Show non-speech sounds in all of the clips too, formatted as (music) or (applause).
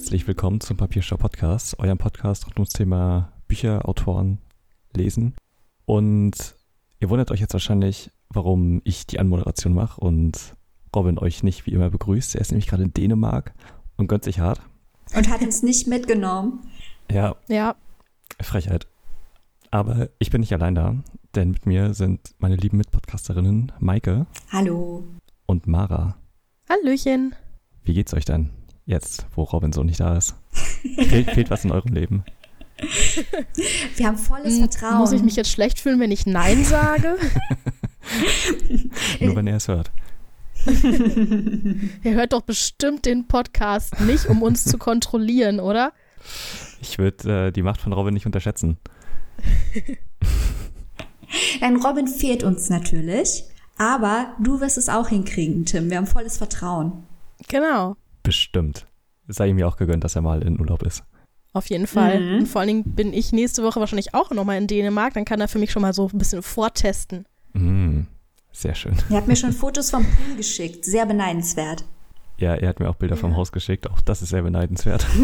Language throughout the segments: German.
herzlich willkommen zum Papierstau Podcast, eurem Podcast rund ums Thema Bücher, Autoren, Lesen. Und ihr wundert euch jetzt wahrscheinlich, warum ich die Anmoderation mache und Robin euch nicht wie immer begrüßt. Er ist nämlich gerade in Dänemark und gönnt sich hart. Und hat uns nicht mitgenommen. Ja. Ja. Frechheit. Aber ich bin nicht allein da, denn mit mir sind meine lieben Mitpodcasterinnen Maike. Hallo. Und Mara. Hallöchen. Wie geht's euch denn jetzt, wo Robin so nicht da ist? fehlt, fehlt was in eurem Leben? (laughs) Wir haben volles Hm, Vertrauen. Muss ich mich jetzt schlecht fühlen, wenn ich Nein (laughs) sage? Nur wenn er es hört. Ihr hört doch bestimmt den Podcast nicht, um uns zu kontrollieren, oder? Ich würde äh, die Macht von Robin nicht unterschätzen. (laughs) Nein, Robin fehlt uns natürlich. Aber du wirst es auch hinkriegen, Tim. Wir haben volles Vertrauen. Genau. Bestimmt. Es sei ihm ja auch gegönnt, dass er mal in Urlaub ist. Auf jeden Fall. Mhm. Und vor allen Dingen bin ich nächste Woche wahrscheinlich auch nochmal in Dänemark. Dann kann er für mich schon mal so ein bisschen vortesten. Mm, sehr schön. Ihr habt mir schon Fotos vom Pool geschickt. Sehr beneidenswert. Ja, er hat mir auch Bilder vom Ja. Haus geschickt. Auch das ist sehr beneidenswert. (laughs)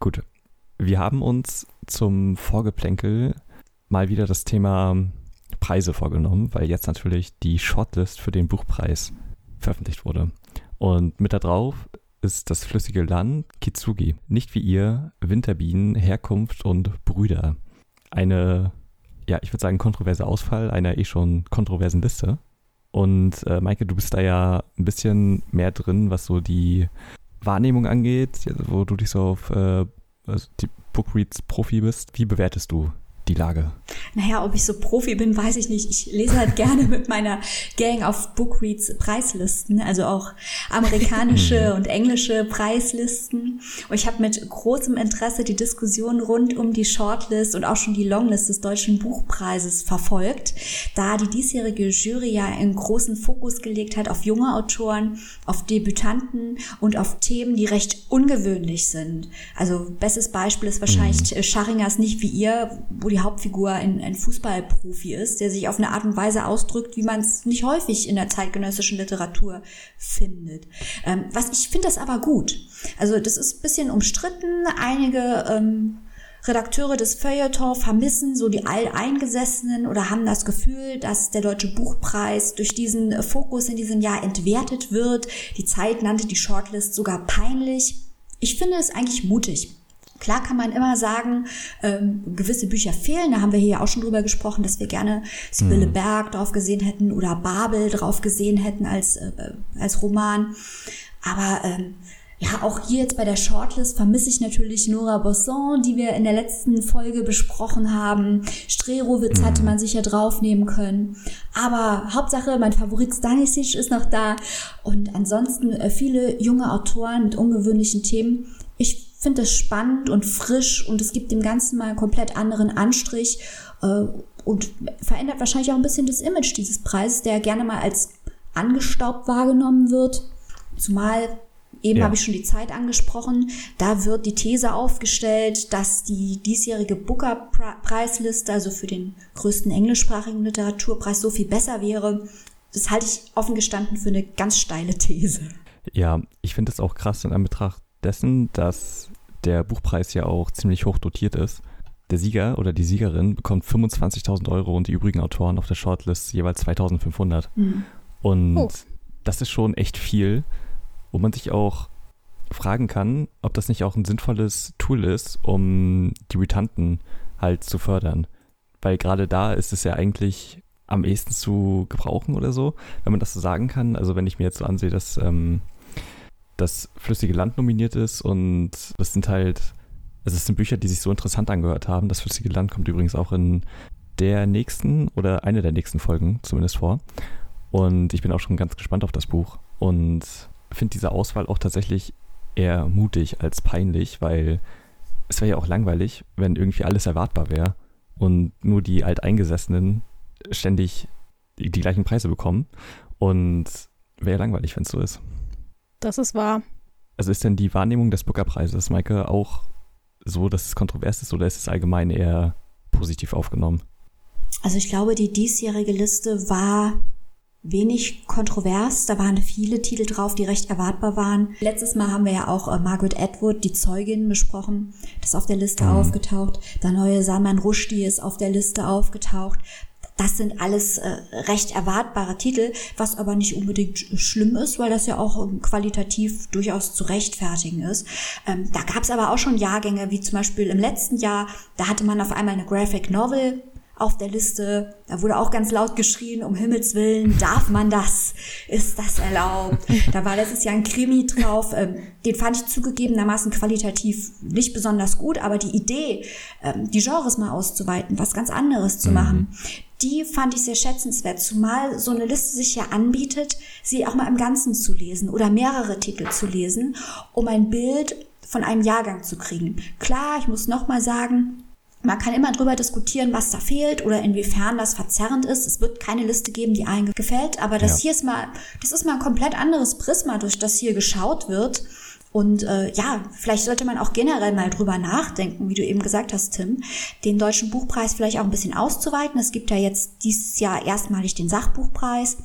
Gut. Wir haben uns zum Vorgeplänkel mal wieder das Thema Preise vorgenommen, weil jetzt natürlich die Shortlist für den Buchpreis veröffentlicht wurde. Und mit da drauf ist das flüssige Land Kitsugi. Nicht wie ihr, Winterbienen, Herkunft und Brüder. Eine, ja, ich würde sagen, kontroverse Ausfall einer eh schon kontroversen Liste. Und äh, Maike, du bist da ja ein bisschen mehr drin, was so die Wahrnehmung angeht, wo du dich so auf äh, also die Bookreads Profi bist. Wie bewertest du die Lage? Naja, ob ich so Profi bin, weiß ich nicht. Ich lese halt gerne mit meiner Gang auf Bookreads Preislisten, also auch amerikanische (laughs) und englische Preislisten. Und ich habe mit großem Interesse die Diskussion rund um die Shortlist und auch schon die Longlist des Deutschen Buchpreises verfolgt, da die diesjährige Jury ja einen großen Fokus gelegt hat auf junge Autoren, auf Debütanten und auf Themen, die recht ungewöhnlich sind. Also bestes Beispiel ist wahrscheinlich äh, Scharingers Nicht wie ihr, wo die Hauptfigur ein, ein Fußballprofi ist, der sich auf eine Art und Weise ausdrückt, wie man es nicht häufig in der zeitgenössischen Literatur findet. Ähm, was ich finde das aber gut. Also das ist ein bisschen umstritten. Einige ähm, Redakteure des Feuilleton vermissen so die Alteingesessenen oder haben das Gefühl, dass der Deutsche Buchpreis durch diesen Fokus in diesem Jahr entwertet wird. Die Zeit nannte die Shortlist sogar peinlich. Ich finde es eigentlich mutig. Klar kann man immer sagen, ähm, gewisse Bücher fehlen. Da haben wir hier ja auch schon drüber gesprochen, dass wir gerne Sibylle Berg drauf gesehen hätten oder Babel drauf gesehen hätten als, äh, als Roman. Aber ähm, ja, auch hier jetzt bei der Shortlist vermisse ich natürlich Nora Bosson, die wir in der letzten Folge besprochen haben. Strerowitz hatte man sicher draufnehmen können. Aber Hauptsache, mein Favorit Stanisic ist noch da. Und ansonsten äh, viele junge Autoren mit ungewöhnlichen Themen. Ich finde das spannend und frisch und es gibt dem Ganzen mal einen komplett anderen Anstrich äh, und verändert wahrscheinlich auch ein bisschen das Image dieses Preises, der gerne mal als angestaubt wahrgenommen wird. Zumal Eben Ja. habe ich schon die Zeit angesprochen. Da wird die These aufgestellt, dass die diesjährige Booker-Preisliste, also für den größten englischsprachigen Literaturpreis, so viel besser wäre. Das halte ich offen gestanden für eine ganz steile These. Ja, ich finde es auch krass in Anbetracht dessen, dass der Buchpreis ja auch ziemlich hoch dotiert ist. Der Sieger oder die Siegerin bekommt 25.000 Euro und die übrigen Autoren auf der Shortlist jeweils 2.500. Und Oh. das ist schon echt viel, wo man sich auch fragen kann, ob das nicht auch ein sinnvolles Tool ist, um Debütanten halt zu fördern. Weil gerade da ist es ja eigentlich am ehesten zu gebrauchen oder so, wenn man das so sagen kann. Also wenn ich mir jetzt so ansehe, dass ähm, das Flüssige Land nominiert ist und das sind halt, also es sind Bücher, die sich so interessant angehört haben. Das Flüssige Land kommt übrigens auch in der nächsten oder eine der nächsten Folgen zumindest vor. Und ich bin auch schon ganz gespannt auf das Buch und finde diese Auswahl auch tatsächlich eher mutig als peinlich, weil es wäre ja auch langweilig, wenn irgendwie alles erwartbar wäre und nur die Alteingesessenen ständig die, die gleichen Preise bekommen. Und wäre ja langweilig, wenn es so ist. Das ist wahr. Also ist denn die Wahrnehmung des Booker-Preises, Maike, auch so, dass es kontrovers ist oder ist es allgemein eher positiv aufgenommen? Also ich glaube, die diesjährige Liste war wenig kontrovers. Da waren viele Titel drauf, die recht erwartbar waren. Letztes Mal haben wir ja auch äh, Margaret Atwood, die Zeugin, besprochen. Das ist auf der Liste mhm. aufgetaucht. Der neue Salman Rushdie ist auf der Liste aufgetaucht. Das sind alles äh, recht erwartbare Titel, was aber nicht unbedingt schlimm ist, weil das ja auch ähm, qualitativ durchaus zu rechtfertigen ist. Ähm, da gab es aber auch schon Jahrgänge, wie zum Beispiel im letzten Jahr, da hatte man auf einmal eine Graphic Novel auf der Liste. Da wurde auch ganz laut geschrien, um Himmels Willen, darf man das? Ist das erlaubt? (laughs) Da war letztes Jahr ein Krimi drauf. Ähm, den fand ich zugegebenermaßen qualitativ nicht besonders gut, aber die Idee, ähm, die Genres mal auszuweiten, was ganz anderes zu mhm. machen, die fand ich sehr schätzenswert, zumal so eine Liste sich ja anbietet, sie auch mal im Ganzen zu lesen oder mehrere Titel zu lesen, um ein Bild von einem Jahrgang zu kriegen. Klar, ich muss noch mal sagen, man kann immer drüber diskutieren, was da fehlt oder inwiefern das verzerrend ist. Es wird keine Liste geben, die allen gefällt, aber das ja. hier ist mal, das ist mal ein komplett anderes Prisma, durch das hier geschaut wird. Und äh, ja, vielleicht sollte man auch generell mal drüber nachdenken, wie du eben gesagt hast, Tim, den deutschen Buchpreis vielleicht auch ein bisschen auszuweiten. Es gibt ja jetzt dieses Jahr erstmalig den Sachbuchpreis,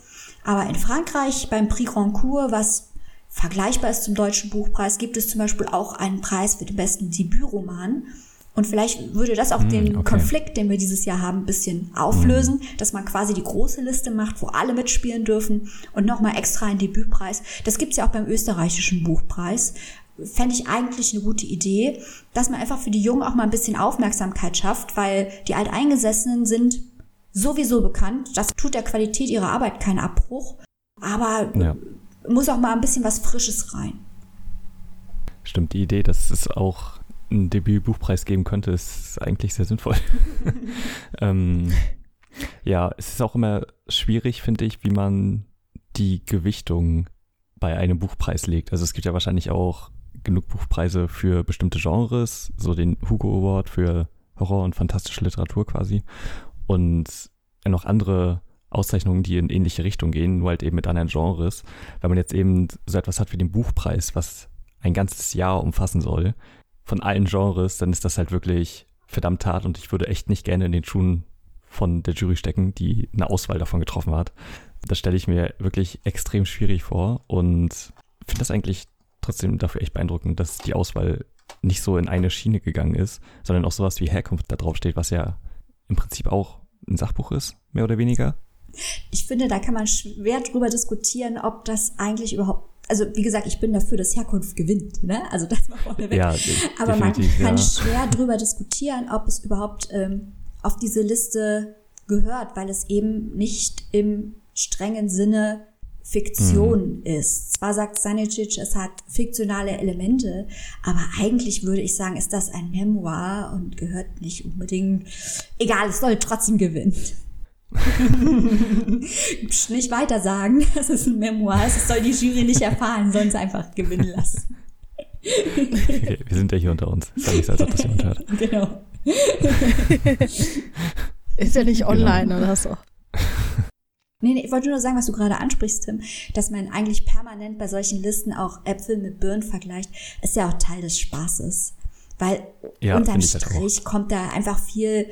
aber in Frankreich beim Prix Goncourt, was vergleichbar ist zum deutschen Buchpreis, gibt es zum Beispiel auch einen Preis für den besten Debütroman. Und vielleicht würde das auch mm, den okay. Konflikt, den wir dieses Jahr haben, ein bisschen auflösen, mm. dass man quasi die große Liste macht, wo alle mitspielen dürfen und nochmal extra einen Debütpreis. Das gibt's ja auch beim österreichischen Buchpreis. Fände ich eigentlich eine gute Idee, dass man einfach für die Jungen auch mal ein bisschen Aufmerksamkeit schafft, weil die Alteingesessenen sind sowieso bekannt. Das tut der Qualität ihrer Arbeit keinen Abbruch. Aber ja. muss auch mal ein bisschen was Frisches rein. Stimmt, die Idee, dass es auch einen Debütbuchpreis geben könnte, ist eigentlich sehr sinnvoll. (laughs) (laughs) ähm, ja, es ist auch immer schwierig, finde ich, wie man die Gewichtung bei einem Buchpreis legt. Also es gibt ja wahrscheinlich auch genug Buchpreise für bestimmte Genres, so den Hugo Award für Horror und fantastische Literatur quasi. Und noch andere Auszeichnungen, die in ähnliche Richtung gehen, nur halt eben mit anderen Genres. Wenn man jetzt eben so etwas hat wie den Buchpreis, was ein ganzes Jahr umfassen soll, von allen Genres, dann ist das halt wirklich verdammt hart und ich würde echt nicht gerne in den Schuhen von der Jury stecken, die eine Auswahl davon getroffen hat. Das stelle ich mir wirklich extrem schwierig vor und finde das eigentlich trotzdem dafür echt beeindruckend, dass die Auswahl nicht so in eine Schiene gegangen ist, sondern auch sowas wie Herkunft da drauf steht, was ja im Prinzip auch ein Sachbuch ist, mehr oder weniger. Ich finde, da kann man schwer drüber diskutieren, ob das eigentlich überhaupt also wie gesagt, ich bin dafür, dass Herkunft gewinnt. Ne? Also das war vorneweg. Ja, Aber man kann ja. schwer drüber diskutieren, ob es überhaupt ähm, auf diese Liste gehört, weil es eben nicht im strengen Sinne Fiktion mhm. ist. Zwar sagt Sanicic, es hat fiktionale Elemente, aber eigentlich würde ich sagen, ist das ein Memoir und gehört nicht unbedingt. Egal, es soll trotzdem gewinnen. Nicht weiter sagen, das ist ein Memoir, das soll die Jury nicht erfahren, es einfach gewinnen lassen. Okay, wir sind ja hier unter uns. Ist ja nicht so, als ob das jemand hört. (laughs) Genau. ist ja nicht genau. online genau. oder so. Nee, nee, ich wollte nur sagen, was du gerade ansprichst, Tim, dass man eigentlich permanent bei solchen Listen auch Äpfel mit Birnen vergleicht, ist ja auch Teil des Spaßes. Weil ja, unterm halt Strich kommt da einfach viel,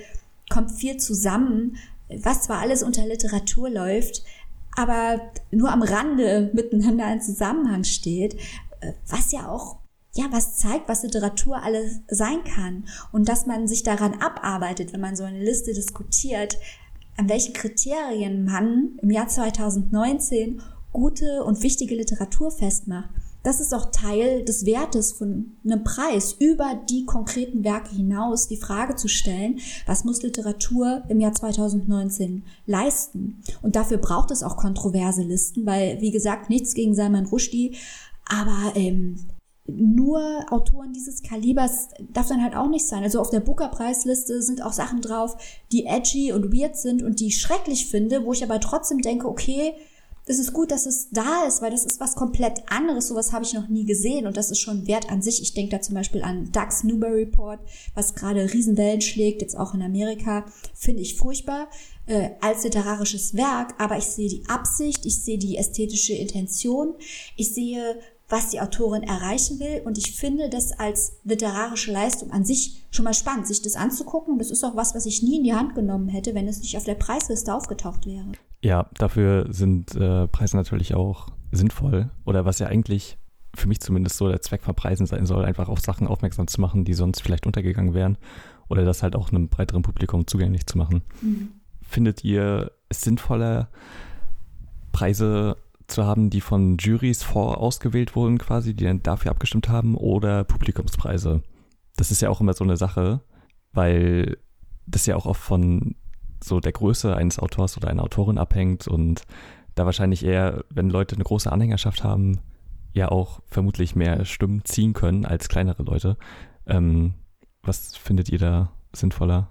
kommt viel zusammen, was zwar alles unter Literatur läuft, aber nur am Rande miteinander in Zusammenhang steht, äh, was ja auch ja, was zeigt, was Literatur alles sein kann. Und dass man sich daran abarbeitet, wenn man so eine Liste diskutiert, an welchen Kriterien man im Jahr 2019 gute und wichtige Literatur festmacht das ist auch Teil des Wertes von einem Preis, über die konkreten Werke hinaus die Frage zu stellen, was muss Literatur im Jahr 2019 leisten? Und dafür braucht es auch kontroverse Listen, weil, wie gesagt, nichts gegen Salman Rushdie, aber ähm, nur Autoren dieses Kalibers darf dann halt auch nicht sein. Also auf der Booker-Preisliste sind auch Sachen drauf, die edgy und weird sind und die ich schrecklich finde, wo ich aber trotzdem denke, okay, es ist gut, dass es da ist, weil das ist was komplett anderes. Sowas habe ich noch nie gesehen und das ist schon wert an sich. Ich denke da zum Beispiel an Ducks Newberry Report, was gerade Riesenwellen schlägt, jetzt auch in Amerika. Finde ich furchtbar äh, als literarisches Werk, aber ich sehe die Absicht, ich sehe die ästhetische Intention, ich sehe was die Autorin erreichen will. Und ich finde das als literarische Leistung an sich schon mal spannend, sich das anzugucken. Das ist auch was, was ich nie in die Hand genommen hätte, wenn es nicht auf der Preisliste aufgetaucht wäre. Ja, dafür sind äh, Preise natürlich auch sinnvoll. Oder was ja eigentlich für mich zumindest so der Zweck von Preisen sein soll, einfach auf Sachen aufmerksam zu machen, die sonst vielleicht untergegangen wären. Oder das halt auch einem breiteren Publikum zugänglich zu machen. Mhm. Findet ihr es sinnvoller, Preise zu haben, die von Juries vorausgewählt wurden, quasi, die dann dafür abgestimmt haben, oder Publikumspreise? Das ist ja auch immer so eine Sache, weil das ja auch oft von so der Größe eines Autors oder einer Autorin abhängt und da wahrscheinlich eher, wenn Leute eine große Anhängerschaft haben, ja auch vermutlich mehr Stimmen ziehen können als kleinere Leute. Ähm, was findet ihr da sinnvoller?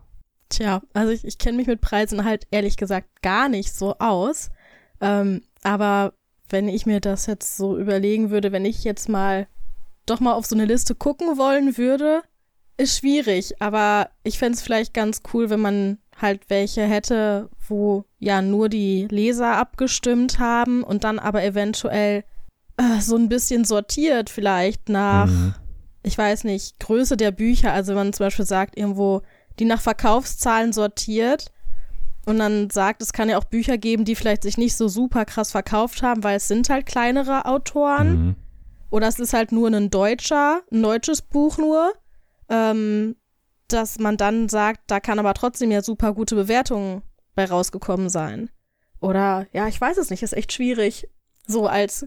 Tja, also ich, ich kenne mich mit Preisen halt ehrlich gesagt gar nicht so aus. Ähm, aber wenn ich mir das jetzt so überlegen würde, wenn ich jetzt mal doch mal auf so eine Liste gucken wollen würde, ist schwierig. Aber ich fände es vielleicht ganz cool, wenn man halt welche hätte, wo ja nur die Leser abgestimmt haben und dann aber eventuell äh, so ein bisschen sortiert vielleicht nach, mhm. ich weiß nicht, Größe der Bücher. Also wenn man zum Beispiel sagt, irgendwo die nach Verkaufszahlen sortiert und dann sagt, es kann ja auch Bücher geben, die vielleicht sich nicht so super krass verkauft haben, weil es sind halt kleinere Autoren. Mhm. Oder es ist halt nur ein deutscher, ein deutsches Buch nur. Ähm, dass man dann sagt, da kann aber trotzdem ja super gute Bewertungen bei rausgekommen sein. Oder ja, ich weiß es nicht, ist echt schwierig, so als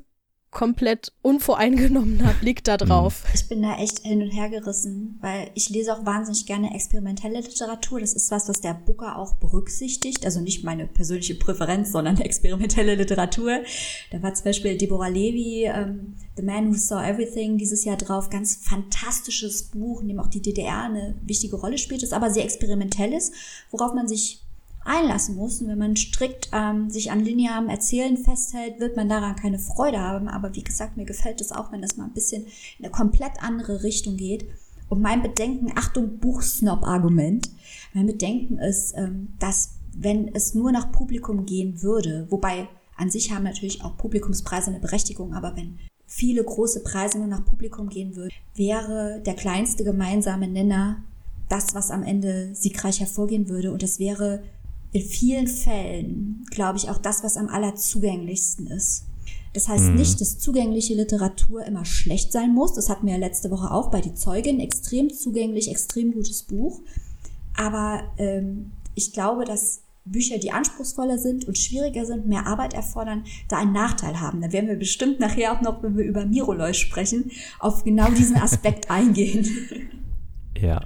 komplett unvoreingenommener Blick da drauf. Ich bin da echt hin und her gerissen, weil ich lese auch wahnsinnig gerne experimentelle Literatur. Das ist was, was der Booker auch berücksichtigt. Also nicht meine persönliche Präferenz, sondern (laughs) experimentelle Literatur. Da war zum Beispiel Deborah Levy, ähm, The Man Who Saw Everything, dieses Jahr drauf. Ganz fantastisches Buch, in dem auch die DDR eine wichtige Rolle spielt, ist aber sehr experimentell ist, worauf man sich einlassen muss. Und wenn man strikt ähm, sich an linearem Erzählen festhält, wird man daran keine Freude haben. Aber wie gesagt, mir gefällt es auch, wenn das mal ein bisschen in eine komplett andere Richtung geht. Und mein Bedenken, Achtung, Buchsnob-Argument, mein Bedenken ist, ähm, dass wenn es nur nach Publikum gehen würde, wobei an sich haben natürlich auch Publikumspreise eine Berechtigung, aber wenn viele große Preise nur nach Publikum gehen würden, wäre der kleinste gemeinsame Nenner das, was am Ende siegreich hervorgehen würde. Und das wäre in vielen Fällen, glaube ich, auch das, was am allerzugänglichsten ist. Das heißt mhm. nicht, dass zugängliche Literatur immer schlecht sein muss. Das hatten wir ja letzte Woche auch bei Die Zeugin. Extrem zugänglich, extrem gutes Buch. Aber ähm, ich glaube, dass Bücher, die anspruchsvoller sind und schwieriger sind, mehr Arbeit erfordern, da einen Nachteil haben. Da werden wir bestimmt nachher auch noch, wenn wir über Miroloy sprechen, auf genau diesen Aspekt (laughs) eingehen. Ja.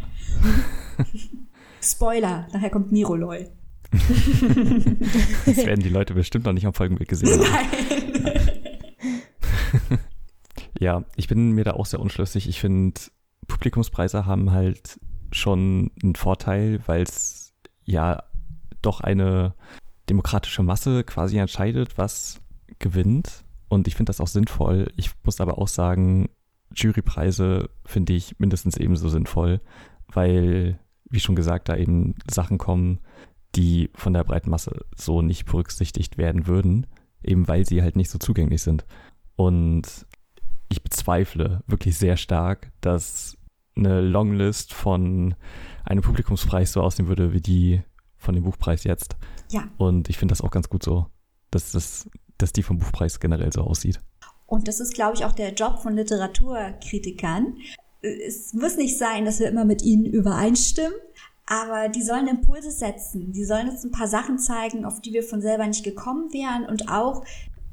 (laughs) Spoiler, nachher kommt Miroloy. Das werden die Leute bestimmt noch nicht am Folgenbild gesehen haben. Nein. ja, ich bin mir da auch sehr unschlüssig. Ich finde, Publikumspreise haben halt schon einen Vorteil, weil es ja doch eine demokratische Masse quasi entscheidet, was gewinnt. Und ich finde das auch sinnvoll. Ich muss aber auch sagen, Jurypreise finde ich mindestens ebenso sinnvoll, weil, wie schon gesagt, da eben Sachen kommen, die von der breiten Masse so nicht berücksichtigt werden würden, eben weil sie halt nicht so zugänglich sind. Und ich bezweifle wirklich sehr stark, dass eine Longlist von einem Publikumspreis so aussehen würde wie die von dem Buchpreis jetzt. Ja. Und ich finde das auch ganz gut so, dass, das, dass die vom Buchpreis generell so aussieht. Und das ist, glaube ich, auch der Job von Literaturkritikern. Es muss nicht sein, dass wir immer mit ihnen übereinstimmen, aber die sollen Impulse setzen. Die sollen uns ein paar Sachen zeigen, auf die wir von selber nicht gekommen wären und auch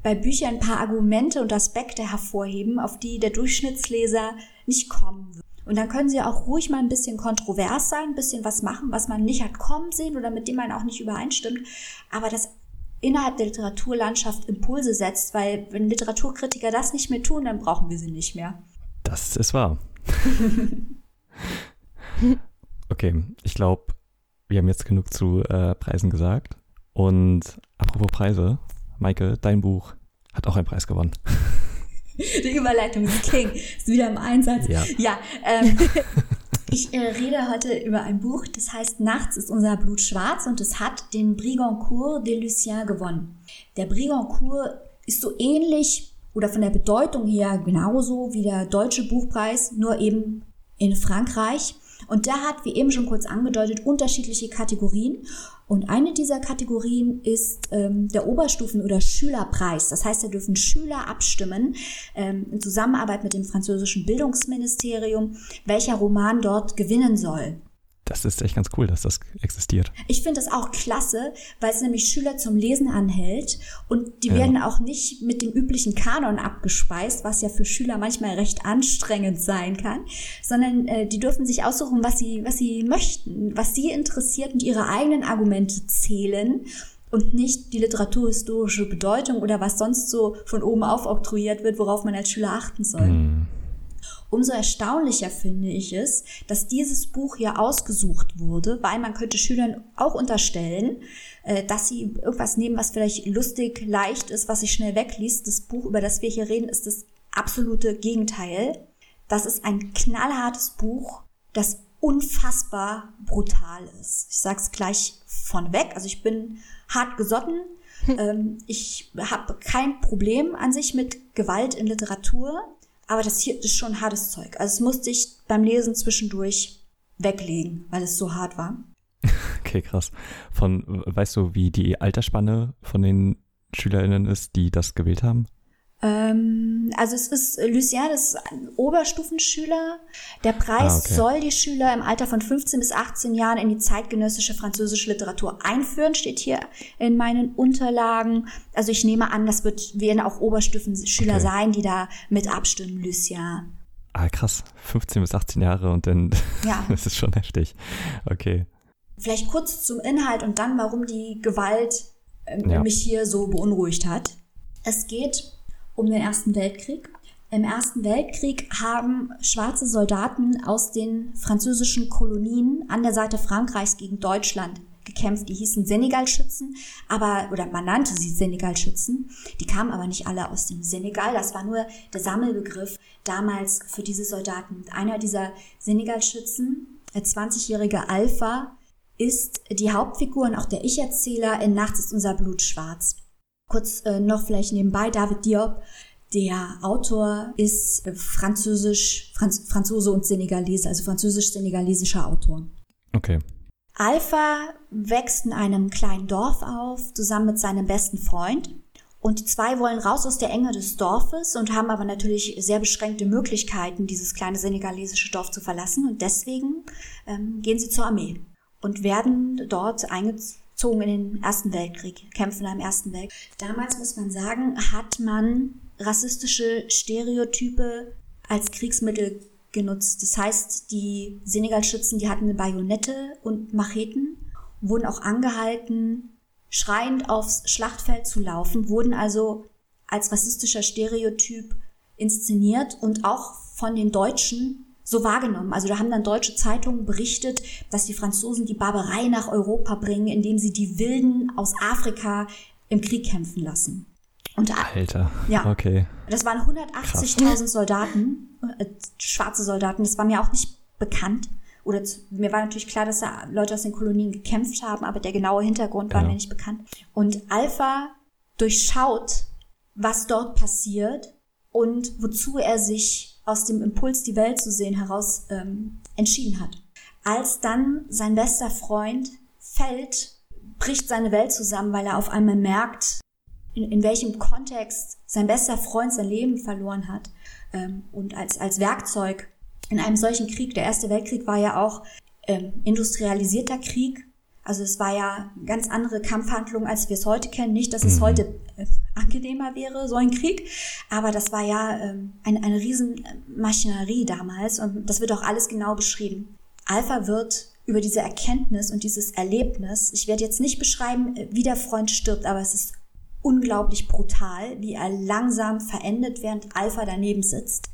bei Büchern ein paar Argumente und Aspekte hervorheben, auf die der Durchschnittsleser nicht kommen wird. Und dann können sie auch ruhig mal ein bisschen kontrovers sein, ein bisschen was machen, was man nicht hat kommen sehen oder mit dem man auch nicht übereinstimmt. Aber das innerhalb der Literaturlandschaft Impulse setzt, weil wenn Literaturkritiker das nicht mehr tun, dann brauchen wir sie nicht mehr. Das ist wahr. (laughs) Okay, ich glaube, wir haben jetzt genug zu äh, Preisen gesagt. Und apropos Preise, Maike, dein Buch hat auch einen Preis gewonnen. (laughs) Die Überleitung ist King. Ist wieder im Einsatz. Ja. ja ähm, (laughs) ich äh, rede heute über ein Buch, das heißt Nachts ist unser Blut schwarz und es hat den Brigancourt de Lucien gewonnen. Der Brigancourt ist so ähnlich oder von der Bedeutung her genauso wie der Deutsche Buchpreis, nur eben in Frankreich. Und der hat, wie eben schon kurz angedeutet, unterschiedliche Kategorien. Und eine dieser Kategorien ist ähm, der Oberstufen- oder Schülerpreis. Das heißt, da dürfen Schüler abstimmen, ähm, in Zusammenarbeit mit dem französischen Bildungsministerium, welcher Roman dort gewinnen soll das ist echt ganz cool, dass das existiert. Ich finde das auch klasse, weil es nämlich Schüler zum Lesen anhält und die ja. werden auch nicht mit dem üblichen Kanon abgespeist, was ja für Schüler manchmal recht anstrengend sein kann, sondern äh, die dürfen sich aussuchen, was sie, was sie möchten, was sie interessiert und ihre eigenen Argumente zählen und nicht die literaturhistorische Bedeutung oder was sonst so von oben aufoktroyiert wird, worauf man als Schüler achten soll. Mm. Umso erstaunlicher finde ich es, dass dieses Buch hier ausgesucht wurde, weil man könnte Schülern auch unterstellen, äh, dass sie irgendwas nehmen, was vielleicht lustig, leicht ist, was sich schnell wegliest. Das Buch, über das wir hier reden, ist das absolute Gegenteil. Das ist ein knallhartes Buch, das unfassbar brutal ist. Ich sag's gleich von weg. Also ich bin hart gesotten. Ähm, ich habe kein Problem an sich mit Gewalt in Literatur. Aber das hier ist schon hartes Zeug. Also es musste ich beim Lesen zwischendurch weglegen, weil es so hart war. (laughs) Okay, krass. Von, weißt du, wie die Altersspanne von den SchülerInnen ist, die das gewählt haben? Ähm, also es ist, Lucien ist ein Oberstufenschüler. Der Preis ah, okay. soll die Schüler im Alter von 15 bis 18 Jahren in die zeitgenössische französische Literatur einführen, steht hier in meinen Unterlagen. Also ich nehme an, das wird, werden auch Oberstufenschüler okay. sein, die da mit abstimmen, Lucien. Ah, krass. 15 bis 18 Jahre und dann, (laughs) ja. das ist schon heftig. Okay. Vielleicht kurz zum Inhalt und dann, warum die Gewalt äh, ja. mich hier so beunruhigt hat. Es geht um den Ersten Weltkrieg. Im Ersten Weltkrieg haben schwarze Soldaten aus den französischen Kolonien an der Seite Frankreichs gegen Deutschland gekämpft. Die hießen Senegalschützen, aber oder man nannte sie Senegalschützen. Die kamen aber nicht alle aus dem Senegal. Das war nur der Sammelbegriff damals für diese Soldaten. Einer dieser Senegalschützen, der 20-jährige Alpha, ist die Hauptfigur und auch der Ich-Erzähler in Nachts ist unser Blut schwarz. Kurz äh, noch vielleicht nebenbei, David Diop, der Autor ist äh, französisch, Franz, Franzose und Senegalese, also französisch-senegalesischer Autor. Okay. Alpha wächst in einem kleinen Dorf auf, zusammen mit seinem besten Freund. Und die zwei wollen raus aus der Enge des Dorfes und haben aber natürlich sehr beschränkte Möglichkeiten, dieses kleine senegalesische Dorf zu verlassen. Und deswegen ähm, gehen sie zur Armee und werden dort eingezogen zogen in den Ersten Weltkrieg, kämpfen im Ersten Weltkrieg. Damals muss man sagen, hat man rassistische Stereotype als Kriegsmittel genutzt. Das heißt, die Senegalschützen, die hatten eine Bajonette und Macheten, wurden auch angehalten, schreiend aufs Schlachtfeld zu laufen, wurden also als rassistischer Stereotyp inszeniert und auch von den Deutschen so wahrgenommen. Also da haben dann deutsche Zeitungen berichtet, dass die Franzosen die Barbarei nach Europa bringen, indem sie die Wilden aus Afrika im Krieg kämpfen lassen. Und, Alter, ja, okay. Das waren 180.000 Soldaten, äh, schwarze Soldaten. Das war mir auch nicht bekannt. Oder zu, mir war natürlich klar, dass da Leute aus den Kolonien gekämpft haben, aber der genaue Hintergrund war ja. mir nicht bekannt. Und Alpha durchschaut, was dort passiert und wozu er sich aus dem Impuls, die Welt zu sehen, heraus ähm, entschieden hat. Als dann sein bester Freund fällt, bricht seine Welt zusammen, weil er auf einmal merkt, in, in welchem Kontext sein bester Freund sein Leben verloren hat. Ähm, und als, als Werkzeug in einem solchen Krieg, der Erste Weltkrieg war ja auch ähm, industrialisierter Krieg, also es war ja ganz andere Kampfhandlungen, als wir es heute kennen. Nicht, dass es mhm. heute äh, angenehmer wäre, so ein Krieg, aber das war ja ähm, eine, eine Riesenmaschinerie damals und das wird auch alles genau beschrieben. Alpha wird über diese Erkenntnis und dieses Erlebnis, ich werde jetzt nicht beschreiben, äh, wie der Freund stirbt, aber es ist unglaublich brutal, wie er langsam verendet, während Alpha daneben sitzt.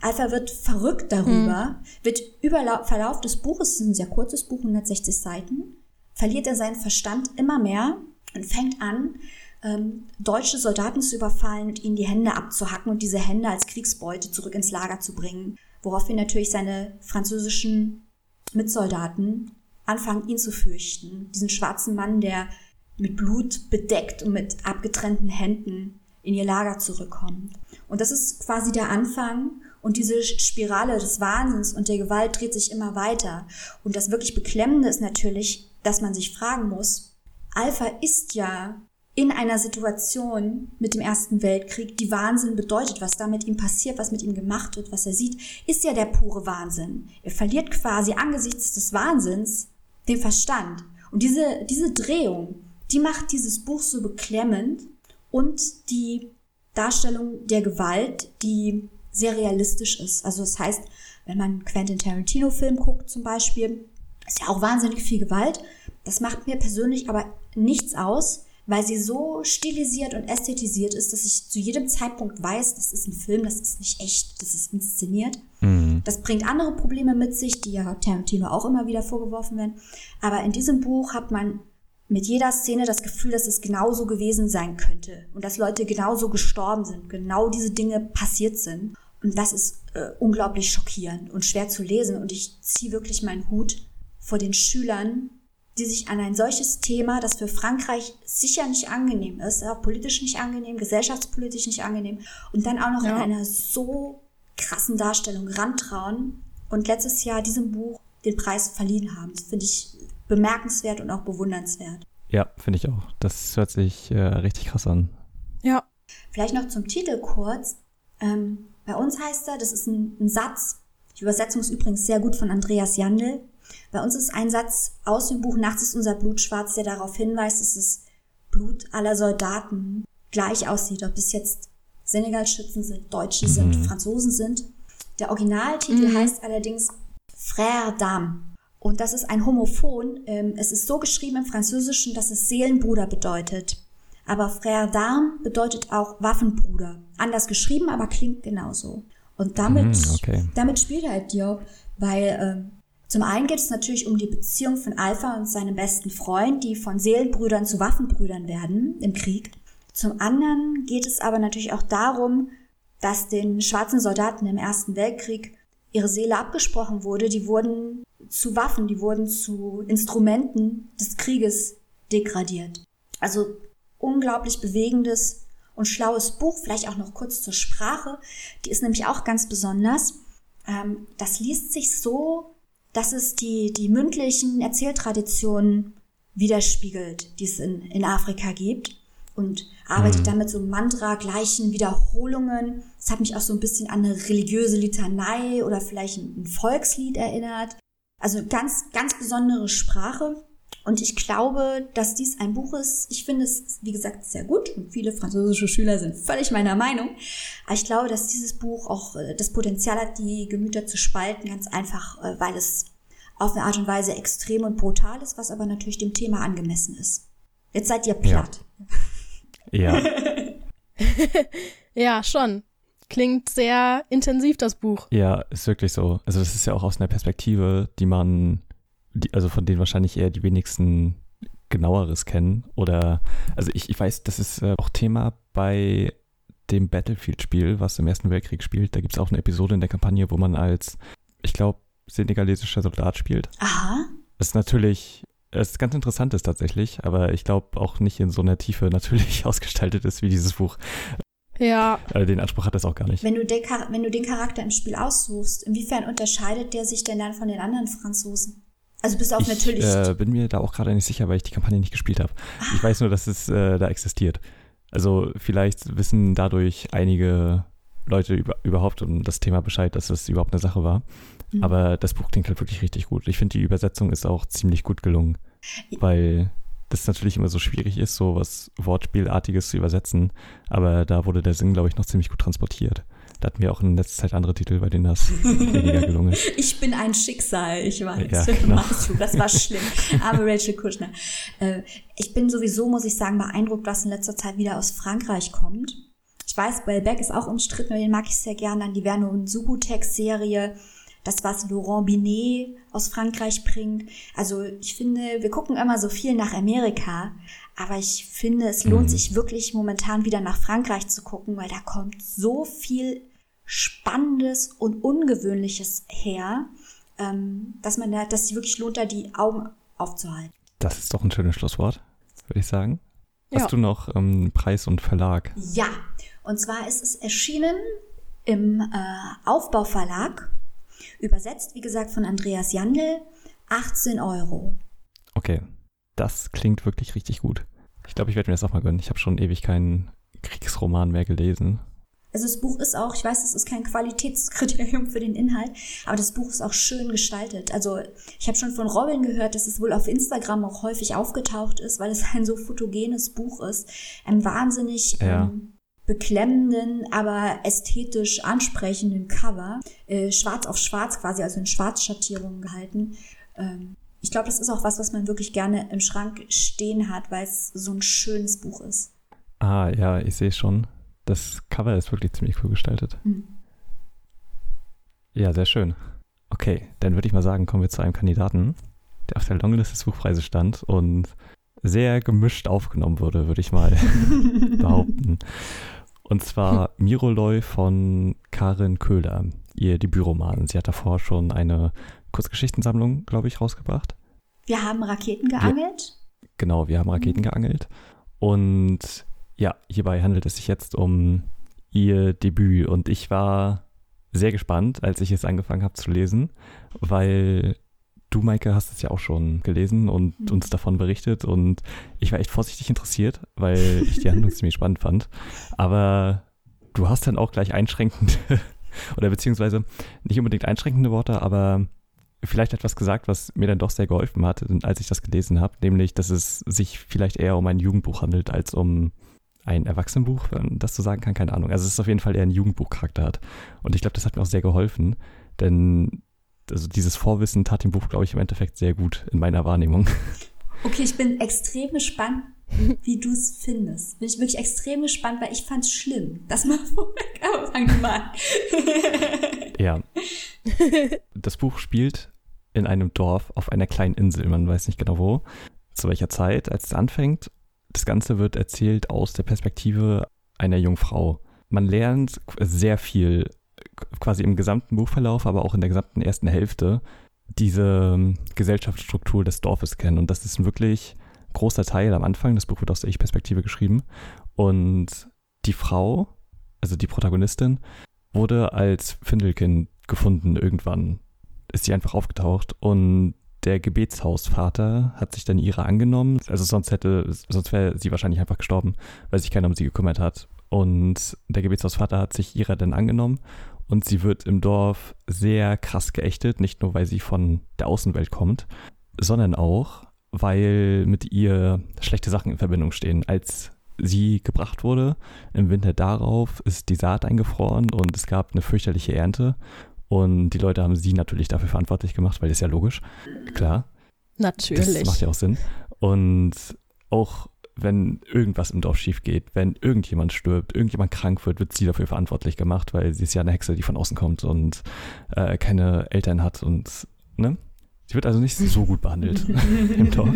Alpha wird verrückt darüber, mhm. wird über Verlauf des Buches, es ist ein sehr kurzes Buch, 160 Seiten, verliert er seinen Verstand immer mehr und fängt an, ähm, deutsche Soldaten zu überfallen und ihnen die Hände abzuhacken und diese Hände als Kriegsbeute zurück ins Lager zu bringen. Woraufhin natürlich seine französischen Mitsoldaten anfangen, ihn zu fürchten. Diesen schwarzen Mann, der mit Blut bedeckt und mit abgetrennten Händen in ihr Lager zurückkommt. Und das ist quasi der Anfang Und diese Spirale des Wahnsinns und der Gewalt dreht sich immer weiter. Und das wirklich Beklemmende ist natürlich, dass man sich fragen muss, Alpha ist ja in einer Situation mit dem Ersten Weltkrieg, die Wahnsinn bedeutet, was da mit ihm passiert, was mit ihm gemacht wird, was er sieht, ist ja der pure Wahnsinn. Er verliert quasi angesichts des Wahnsinns den Verstand. Und diese, diese Drehung, die macht dieses Buch so beklemmend und die Darstellung der Gewalt, die sehr realistisch ist. Also das heißt, wenn man Quentin Tarantino Film guckt zum Beispiel, ist ja auch wahnsinnig viel Gewalt. Das macht mir persönlich aber nichts aus, weil sie so stilisiert und ästhetisiert ist, dass ich zu jedem Zeitpunkt weiß, das ist ein Film, das ist nicht echt, das ist inszeniert. Mhm. Das bringt andere Probleme mit sich, die ja Tarantino auch immer wieder vorgeworfen werden. Aber in diesem Buch hat man mit jeder Szene das Gefühl, dass es genauso gewesen sein könnte und dass Leute genauso gestorben sind, genau diese Dinge passiert sind. Und das ist äh, unglaublich schockierend und schwer zu lesen. Und ich ziehe wirklich meinen Hut vor den Schülern, die sich an ein solches Thema, das für Frankreich sicher nicht angenehm ist, auch politisch nicht angenehm, gesellschaftspolitisch nicht angenehm, und dann auch noch ja. in einer so krassen Darstellung rantrauen und letztes Jahr diesem Buch den Preis verliehen haben. Das finde ich bemerkenswert und auch bewundernswert. Ja, finde ich auch. Das hört sich äh, richtig krass an. Ja. Vielleicht noch zum Titel kurz. Ähm, bei uns heißt er, das ist ein, ein Satz. Die Übersetzung ist übrigens sehr gut von Andreas Jandl. Bei uns ist ein Satz aus dem Buch Nachts ist unser Blut schwarz, der darauf hinweist, dass das Blut aller Soldaten gleich aussieht, ob es jetzt Senegalschützen sind, Deutsche sind, mhm. Franzosen sind. Der Originaltitel mhm. heißt allerdings Frère d'âme. Und das ist ein Homophon. Ähm, es ist so geschrieben im Französischen, dass es Seelenbruder bedeutet. Aber Frère d'Armes bedeutet auch Waffenbruder. Anders geschrieben, aber klingt genauso. Und damit, mm, okay. damit spielt halt Diop, weil äh, zum einen geht es natürlich um die Beziehung von Alpha und seinem besten Freund, die von Seelenbrüdern zu Waffenbrüdern werden im Krieg. Zum anderen geht es aber natürlich auch darum, dass den schwarzen Soldaten im Ersten Weltkrieg ihre Seele abgesprochen wurde. Die wurden zu Waffen, die wurden zu Instrumenten des Krieges degradiert. Also unglaublich bewegendes und schlaues Buch, vielleicht auch noch kurz zur Sprache. Die ist nämlich auch ganz besonders. Ähm, das liest sich so, dass es die, die mündlichen Erzähltraditionen widerspiegelt, die es in, in Afrika gibt und arbeitet mhm. damit so Mantra-gleichen Wiederholungen. Das hat mich auch so ein bisschen an eine religiöse Litanei oder vielleicht ein Volkslied erinnert. Also ganz, ganz besondere Sprache. Und ich glaube, dass dies ein Buch ist, ich finde es, wie gesagt, sehr gut und viele französische Schüler sind völlig meiner Meinung. Aber ich glaube, dass dieses Buch auch äh, das Potenzial hat, die Gemüter zu spalten, ganz einfach, äh, weil es auf eine Art und Weise extrem und brutal ist, was aber natürlich dem Thema angemessen ist. Jetzt seid ihr platt. Ja. Ja, (laughs) ja schon. Klingt sehr intensiv, das Buch. Ja, ist wirklich so. Also das ist ja auch aus einer Perspektive, die man die, also von denen wahrscheinlich eher die wenigsten genaueres kennen. Oder, also ich, ich weiß, das ist äh, auch Thema bei dem Battlefield-Spiel, was im Ersten Weltkrieg spielt. Da gibt es auch eine Episode in der Kampagne, wo man als, ich glaube, senegalesischer Soldat spielt. Aha. Das ist natürlich, es ist ganz interessant ist tatsächlich, aber ich glaube auch nicht in so einer Tiefe (laughs) natürlich ausgestaltet ist wie dieses Buch. Ja. Also den Anspruch hat das auch gar nicht. Wenn du, den, wenn du den Charakter im Spiel aussuchst, inwiefern unterscheidet der sich denn dann von den anderen Franzosen? Also bis auf ich, natürlich. Ich äh, bin mir da auch gerade nicht sicher, weil ich die Kampagne nicht gespielt habe. Ah. Ich weiß nur, dass es äh, da existiert. Also vielleicht wissen dadurch einige Leute über, überhaupt um das Thema Bescheid, dass das überhaupt eine Sache war. Mhm. Aber das Buch klingt halt wirklich richtig gut. Ich finde, die Übersetzung ist auch ziemlich gut gelungen, weil das natürlich immer so schwierig ist, so was Wortspielartiges zu übersetzen. Aber da wurde der Sinn, glaube ich, noch ziemlich gut transportiert. Da hatten wir auch in letzter Zeit andere Titel, bei denen das weniger gelungen ist. (laughs) Ich bin ein Schicksal, ich weiß. Ja, (laughs) genau. Das war schlimm. Aber Rachel Kushner. Äh, ich bin sowieso, muss ich sagen, beeindruckt, was in letzter Zeit wieder aus Frankreich kommt. Ich weiß, Belbec ist auch umstritten, den mag ich sehr gerne. Dann die Vernon Subutex-Serie das, was Laurent Binet aus Frankreich bringt. Also ich finde, wir gucken immer so viel nach Amerika, aber ich finde, es lohnt mhm. sich wirklich momentan wieder nach Frankreich zu gucken, weil da kommt so viel Spannendes und Ungewöhnliches her, ähm, dass man da, dass sich wirklich lohnt, da die Augen aufzuhalten. Das ist doch ein schönes Schlusswort, würde ich sagen. Ja. Hast du noch ähm, Preis und Verlag? Ja, und zwar ist es erschienen im äh, Aufbauverlag. Übersetzt, wie gesagt, von Andreas Jandl. 18 Euro. Okay, das klingt wirklich richtig gut. Ich glaube, ich werde mir das auch mal gönnen. Ich habe schon ewig keinen Kriegsroman mehr gelesen. Also das Buch ist auch, ich weiß, das ist kein Qualitätskriterium für den Inhalt, aber das Buch ist auch schön gestaltet. Also ich habe schon von Robin gehört, dass es wohl auf Instagram auch häufig aufgetaucht ist, weil es (laughs) ein so fotogenes Buch ist. Ein wahnsinnig ja. ähm, beklemmenden, aber ästhetisch ansprechenden Cover. Äh, schwarz auf schwarz quasi, also in Schwarzschattierungen gehalten. Ähm, ich glaube, das ist auch was, was man wirklich gerne im Schrank stehen hat, weil es so ein schönes Buch ist. Ah, ja, ich sehe schon. Das Cover ist wirklich ziemlich cool gestaltet. Mhm. Ja, sehr schön. Okay, dann würde ich mal sagen, kommen wir zu einem Kandidaten, der auf der Longlist des Buchpreises stand und sehr gemischt aufgenommen wurde, würde ich mal (laughs) behaupten. Und zwar Miroloy von Karin Köhler, ihr Debütroman. Sie hat davor schon eine Kurzgeschichtensammlung, glaube ich, rausgebracht. Wir haben Raketen geangelt. Wir, genau, wir haben Raketen mhm. geangelt. Und ja, hierbei handelt es sich jetzt um ihr Debüt und ich war sehr gespannt, als ich es angefangen habe zu lesen, weil du, Maike, hast es ja auch schon gelesen und mhm. uns davon berichtet und ich war echt vorsichtig interessiert, weil ich die Handlung (laughs) ziemlich spannend fand. Aber du hast dann auch gleich einschränkende (laughs) oder beziehungsweise nicht unbedingt einschränkende Worte, aber vielleicht etwas gesagt, was mir dann doch sehr geholfen hat, als ich das gelesen habe, nämlich, dass es sich vielleicht eher um ein Jugendbuch handelt als um ein Erwachsenenbuch, wenn man das so sagen kann, keine Ahnung. Also es ist auf jeden Fall eher ein Jugendbuchcharakter hat. Und ich glaube, das hat mir auch sehr geholfen, denn also dieses Vorwissen tat dem Buch, glaube ich, im Endeffekt sehr gut in meiner Wahrnehmung. Okay, ich bin extrem gespannt, wie du es findest. Bin ich wirklich extrem gespannt, weil ich fand es schlimm. Das mal (laughs) vorweg, aber fang du mal an. ja. Das Buch spielt in einem Dorf auf einer kleinen Insel, man weiß nicht genau wo, zu welcher Zeit, als es anfängt das Ganze wird erzählt aus der Perspektive einer jungen Frau. Man lernt sehr viel, quasi im gesamten Buchverlauf, aber auch in der gesamten ersten Hälfte, diese ähm, Gesellschaftsstruktur des Dorfes kennen. Und das ist ein wirklich großer Teil am Anfang. Das Buch wird aus der Ich-Perspektive geschrieben. Und die Frau, also die Protagonistin, wurde als Findelkind gefunden irgendwann. Ist sie einfach aufgetaucht und der Gebetshausvater hat sich dann ihrer angenommen. Also sonst hätte, sonst wäre sie wahrscheinlich einfach gestorben, weil sich keiner um sie gekümmert hat. Und der Gebetshausvater hat sich ihrer dann angenommen und sie wird im Dorf sehr krass geächtet, nicht nur weil sie von der Außenwelt kommt, sondern auch, weil mit ihr schlechte Sachen in Verbindung stehen. Als sie gebracht wurde, im Winter darauf ist die Saat eingefroren und es gab eine fürchterliche Ernte und die Leute haben sie natürlich dafür verantwortlich gemacht, weil das ist ja logisch. Klar. Natürlich. Das macht ja auch Sinn. Und auch wenn irgendwas im Dorf schief geht, wenn irgendjemand stirbt, irgendjemand krank wird, wird sie dafür verantwortlich gemacht, weil sie ist ja eine Hexe, die von außen kommt und äh, keine Eltern hat und ne? Sie wird also nicht so gut behandelt (laughs) im Dorf.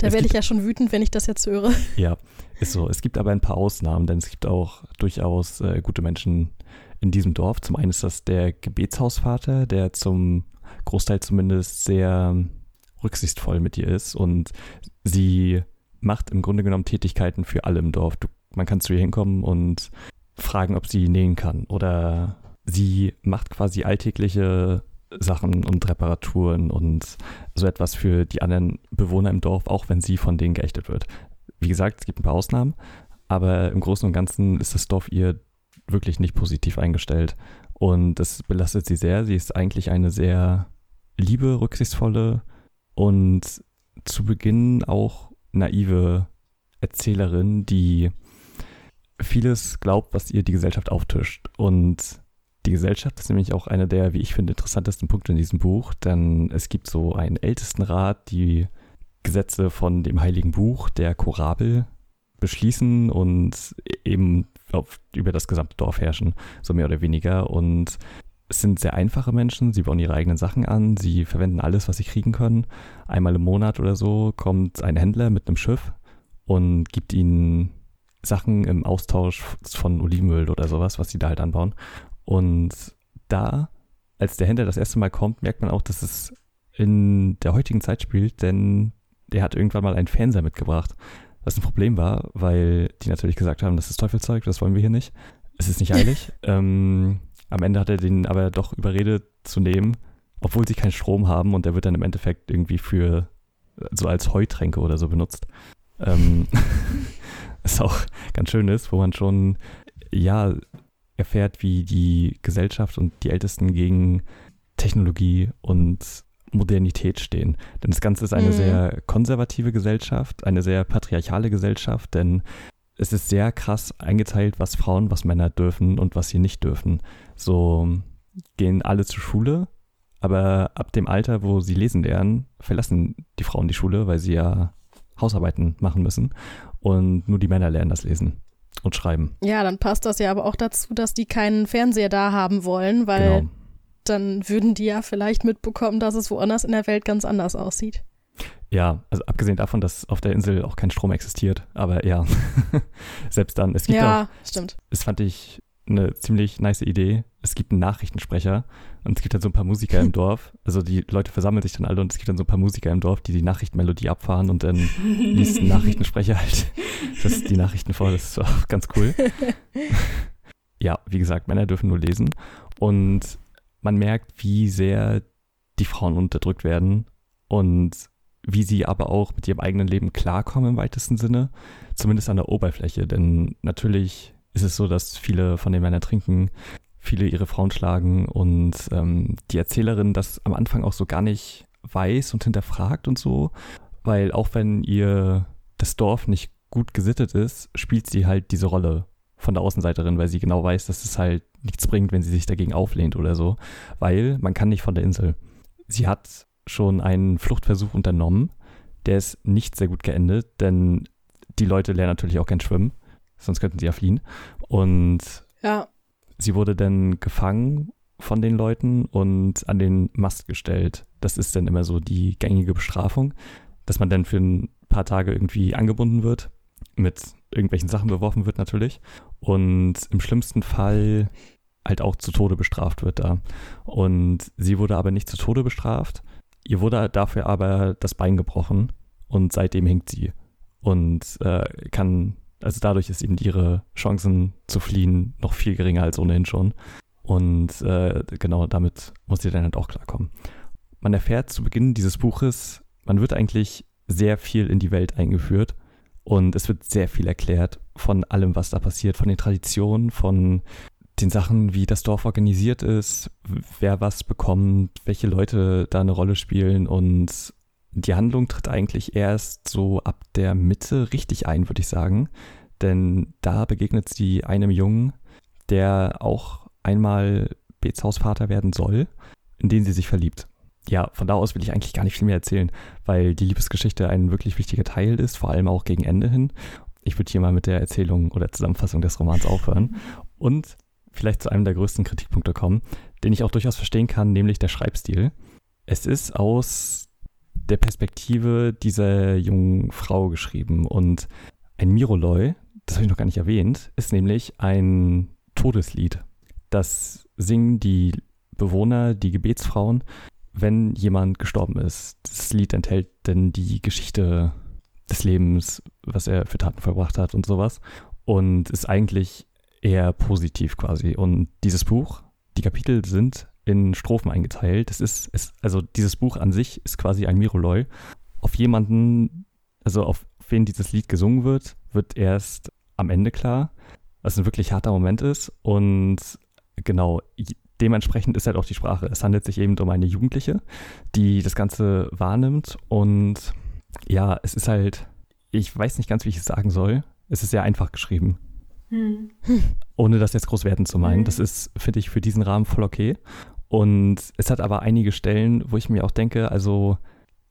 Da werde ich ja schon wütend, wenn ich das jetzt höre. Ja, ist so. Es gibt aber ein paar Ausnahmen, denn es gibt auch durchaus äh, gute Menschen in diesem Dorf. Zum einen ist das der Gebetshausvater, der zum Großteil zumindest sehr rücksichtsvoll mit ihr ist und sie macht im Grunde genommen Tätigkeiten für alle im Dorf. Du, man kann zu ihr hinkommen und fragen, ob sie nähen kann oder sie macht quasi alltägliche Sachen und Reparaturen und so etwas für die anderen Bewohner im Dorf, auch wenn sie von denen geächtet wird. Wie gesagt, es gibt ein paar Ausnahmen, aber im Großen und Ganzen ist das Dorf ihr wirklich nicht positiv eingestellt. Und das belastet sie sehr. Sie ist eigentlich eine sehr liebe, rücksichtsvolle und zu Beginn auch naive Erzählerin, die vieles glaubt, was ihr die Gesellschaft auftischt. Und die Gesellschaft ist nämlich auch einer der, wie ich finde, interessantesten Punkte in diesem Buch, denn es gibt so einen Ältestenrat, die Gesetze von dem Heiligen Buch, der Korabel, beschließen und eben auf, über das gesamte Dorf herrschen, so mehr oder weniger. Und es sind sehr einfache Menschen, sie bauen ihre eigenen Sachen an, sie verwenden alles, was sie kriegen können. Einmal im Monat oder so kommt ein Händler mit einem Schiff und gibt ihnen Sachen im Austausch von Olivenöl oder sowas, was sie da halt anbauen. Und da, als der Händler das erste Mal kommt, merkt man auch, dass es in der heutigen Zeit spielt, denn der hat irgendwann mal einen Fernseher mitgebracht. Was ein Problem war, weil die natürlich gesagt haben, das ist Teufelzeug, das wollen wir hier nicht. Es ist nicht eilig. (laughs) ähm, am Ende hat er den aber doch überredet zu nehmen, obwohl sie keinen Strom haben und der wird dann im Endeffekt irgendwie für so als Heutränke oder so benutzt. Ähm, (laughs) (laughs) ist auch ganz schön ist, wo man schon ja erfährt, wie die Gesellschaft und die Ältesten gegen Technologie und Modernität stehen. Denn das Ganze ist eine mhm. sehr konservative Gesellschaft, eine sehr patriarchale Gesellschaft, denn es ist sehr krass eingeteilt, was Frauen, was Männer dürfen und was sie nicht dürfen. So gehen alle zur Schule, aber ab dem Alter, wo sie lesen lernen, verlassen die Frauen die Schule, weil sie ja Hausarbeiten machen müssen. Und nur die Männer lernen das Lesen und Schreiben. Ja, dann passt das ja aber auch dazu, dass die keinen Fernseher da haben wollen, weil genau. Dann würden die ja vielleicht mitbekommen, dass es woanders in der Welt ganz anders aussieht. Ja, also abgesehen davon, dass auf der Insel auch kein Strom existiert, aber ja, (laughs) selbst dann. Es gibt ja, auch, stimmt. Das fand ich eine ziemlich nice Idee. Es gibt einen Nachrichtensprecher und es gibt dann so ein paar Musiker im (laughs) Dorf. Also die Leute versammeln sich dann alle und es gibt dann so ein paar Musiker im Dorf, die die Nachrichtenmelodie abfahren und dann liest ein Nachrichtensprecher (laughs) halt das, die Nachrichten vor. Das ist auch ganz cool. ja, wie gesagt, Männer dürfen nur lesen und man merkt, wie sehr die Frauen unterdrückt werden und wie sie aber auch mit ihrem eigenen Leben klarkommen im weitesten Sinne, zumindest an der Oberfläche. Denn natürlich ist es so, dass viele von den Männern trinken, viele ihre Frauen schlagen und ähm, die Erzählerin das am Anfang auch so gar nicht weiß und hinterfragt und so, weil auch wenn ihr das Dorf nicht gut gesittet ist, spielt sie halt diese Rolle von der Außenseiterin, weil sie genau weiß, dass es halt nichts bringt, wenn sie sich dagegen auflehnt oder so, weil man kann nicht von der Insel. Sie hat schon einen Fluchtversuch unternommen. Der ist nicht sehr gut geendet, denn die Leute lernen natürlich auch kein Schwimmen, sonst könnten sie ja fliehen. Und ja. sie wurde dann gefangen von den Leuten und an den Mast gestellt. Das ist dann immer so die gängige Bestrafung, dass man dann für ein paar Tage irgendwie angebunden wird, mit irgendwelchen Sachen beworfen wird natürlich und im schlimmsten Fall halt auch zu Tode bestraft wird da. Und sie wurde aber nicht zu Tode bestraft, Ihr wurde dafür aber das Bein gebrochen und seitdem hinkt sie und äh, kann, also dadurch ist eben ihre Chancen zu fliehen noch viel geringer als ohnehin schon. Und äh, genau damit muss sie dann halt auch klarkommen. Man erfährt zu Beginn dieses Buches, man wird eigentlich sehr viel in die Welt eingeführt und es wird sehr viel erklärt von allem, was da passiert, von den Traditionen, von den Sachen, wie das Dorf organisiert ist, wer was bekommt, welche Leute da eine Rolle spielen und die Handlung tritt eigentlich erst so ab der Mitte richtig ein, würde ich sagen. Denn da begegnet sie einem Jungen, der auch einmal Betshausvater werden soll, in den sie sich verliebt. Ja, von da aus will ich eigentlich gar nicht viel mehr erzählen, weil die Liebesgeschichte ein wirklich wichtiger Teil ist, vor allem auch gegen Ende hin. Ich würde hier mal mit der Erzählung oder Zusammenfassung des Romans aufhören. (laughs) Und vielleicht zu einem der größten Kritikpunkte kommen, den ich auch durchaus verstehen kann, nämlich der Schreibstil. Es ist aus der Perspektive dieser jungen Frau geschrieben und ein Miroloi, das habe ich noch gar nicht erwähnt, ist nämlich ein Todeslied. Das singen die Bewohner, die Gebetsfrauen, wenn jemand gestorben ist. Das Lied enthält denn die Geschichte des Lebens, was er für Taten verbracht hat und sowas. Und ist eigentlich eher positiv quasi. Und dieses Buch, die Kapitel sind in Strophen eingeteilt. Es ist, es, also dieses Buch an sich ist quasi ein Miroloi. Auf jemanden, also auf wen dieses Lied gesungen wird, wird erst am Ende klar, was ein wirklich harter Moment ist. Und genau, dementsprechend ist halt auch die Sprache. Es handelt sich eben um eine Jugendliche, die das Ganze wahrnimmt. Und ja, es ist halt, ich weiß nicht ganz, wie ich es sagen soll. Es ist sehr einfach geschrieben. Hm. Ohne das jetzt groß werden zu meinen. Hm. Das ist, finde ich, für diesen Rahmen voll okay. Und es hat aber einige Stellen, wo ich mir auch denke, also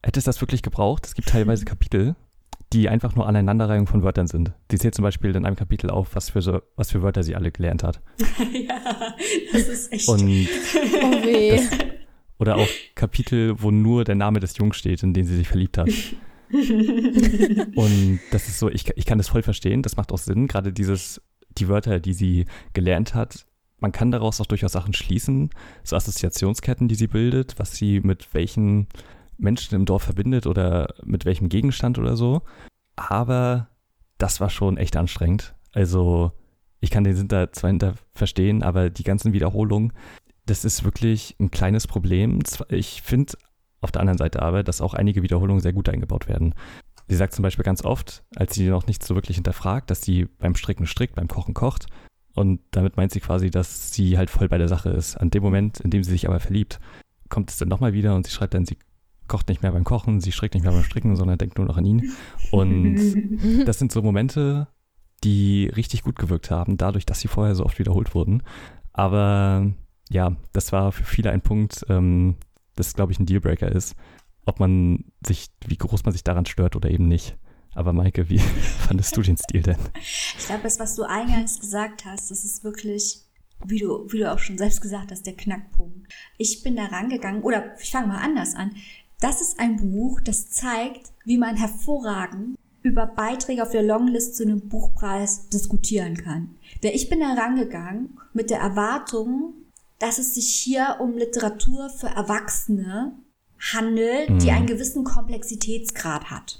hätte es das wirklich gebraucht? Es gibt (laughs) teilweise. Kapitel, die einfach nur Aneinanderreihung von Wörtern sind. Sie zählt zum Beispiel in einem Kapitel auf, was für, so, was für Wörter sie alle gelernt hat. (laughs) ja, das ist echt. Und (laughs) oh weh. Das, oder auch Kapitel, wo nur der Name des Jungs steht, in den sie sich verliebt hat. (laughs) und das ist so, ich, ich kann das voll verstehen, das macht auch Sinn, gerade dieses, die Wörter, die sie gelernt hat, man kann daraus auch durchaus Sachen schließen, so Assoziationsketten, die sie bildet, was sie mit welchen Menschen im Dorf verbindet oder mit welchem Gegenstand oder so. Aber das war schon echt anstrengend. Also ich kann den Sinn da zwar hinter verstehen, aber die ganzen Wiederholungen, das ist wirklich ein kleines Problem. Ich finde auf der anderen Seite aber, dass auch einige Wiederholungen sehr gut eingebaut werden. Sie sagt zum Beispiel ganz oft, als sie noch nicht so wirklich hinterfragt, dass sie beim Stricken strickt, beim Kochen kocht. Und damit meint sie quasi, dass sie halt voll bei der Sache ist. An dem Moment, in dem sie sich aber verliebt, kommt es dann nochmal wieder und sie schreibt dann, sie kocht nicht mehr beim Kochen, sie strickt nicht mehr beim Stricken, sondern denkt nur noch an ihn. Und (laughs) das sind so Momente, die richtig gut gewirkt haben, dadurch, dass sie vorher so oft wiederholt wurden. Aber ja, das war für viele ein Punkt, ähm, das, glaube ich, ein Dealbreaker ist, ob man sich, wie groß man sich daran stört oder eben nicht. Aber Maike, wie (laughs) fandest du den Stil denn? Ich glaube, das, was du eingangs gesagt hast, das ist wirklich, wie du, wie du auch schon selbst gesagt hast, der Knackpunkt. Ich bin da rangegangen, oder ich fange mal anders an. Das ist ein Buch, das zeigt, wie man hervorragend über Beiträge auf der Longlist zu einem Buchpreis diskutieren kann. Denn ich bin da rangegangen mit der Erwartung, dass es sich hier um Literatur für Erwachsene handelt, mhm. die einen gewissen Komplexitätsgrad hat.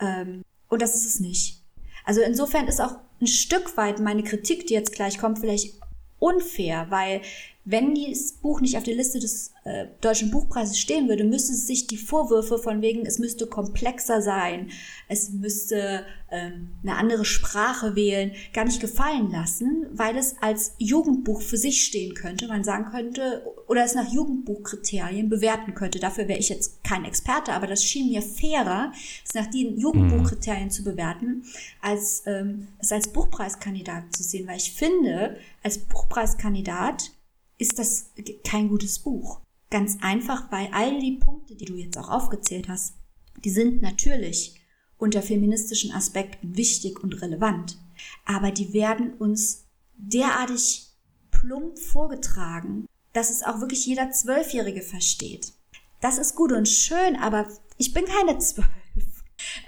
Ähm, und das ist es nicht. Also insofern ist auch ein Stück weit meine Kritik, die jetzt gleich kommt, vielleicht unfair, weil wenn dieses Buch nicht auf der Liste des äh, Deutschen Buchpreises stehen würde, müsste sich die Vorwürfe von wegen, es müsste komplexer sein, es müsste ähm, eine andere Sprache wählen, gar nicht gefallen lassen, weil es als Jugendbuch für sich stehen könnte. Man sagen könnte, oder es nach Jugendbuchkriterien bewerten könnte. Dafür wäre ich jetzt kein Experte, aber das schien mir fairer, es nach den Jugendbuchkriterien mhm. zu bewerten, als ähm, es als Buchpreiskandidat zu sehen, weil ich finde, als Buchpreiskandidat ist das kein gutes Buch. Ganz einfach, weil all die Punkte, die du jetzt auch aufgezählt hast, die sind natürlich unter feministischen Aspekten wichtig und relevant, aber die werden uns derartig plump vorgetragen, dass es auch wirklich jeder Zwölfjährige versteht. Das ist gut und schön, aber ich bin keine Zwölf.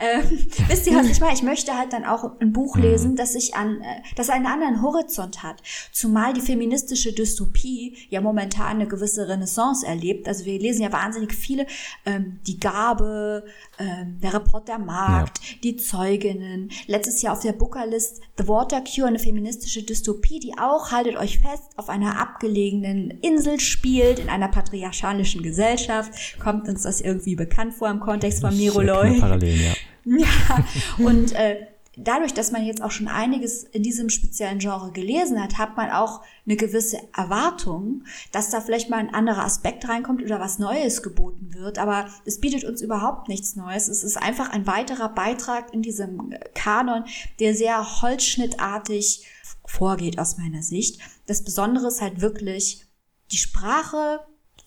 Ähm, (laughs) wisst ihr, was ich meine? Ich möchte halt dann auch ein Buch lesen, mhm. das sich an, äh, das einen anderen Horizont hat. Zumal die feministische Dystopie ja momentan eine gewisse Renaissance erlebt. Also wir lesen ja wahnsinnig viele, ähm, die Gabe, ähm, der Report der Markt, ja. die Zeuginnen. Letztes Jahr auf der Bookerlist The Water Cure, eine feministische Dystopie, die auch, haltet euch fest, auf einer abgelegenen Insel spielt, in einer patriarchalischen Gesellschaft. Kommt uns das irgendwie bekannt vor im Kontext von Miro Loy? Parallel, ja. (laughs) Ja, und äh, dadurch, dass man jetzt auch schon einiges in diesem speziellen Genre gelesen hat, hat man auch eine gewisse Erwartung, dass da vielleicht mal ein anderer Aspekt reinkommt oder was Neues geboten wird. Aber es bietet uns überhaupt nichts Neues. Es ist einfach ein weiterer Beitrag in diesem Kanon, der sehr holzschnittartig vorgeht aus meiner Sicht. Das Besondere ist halt wirklich die Sprache,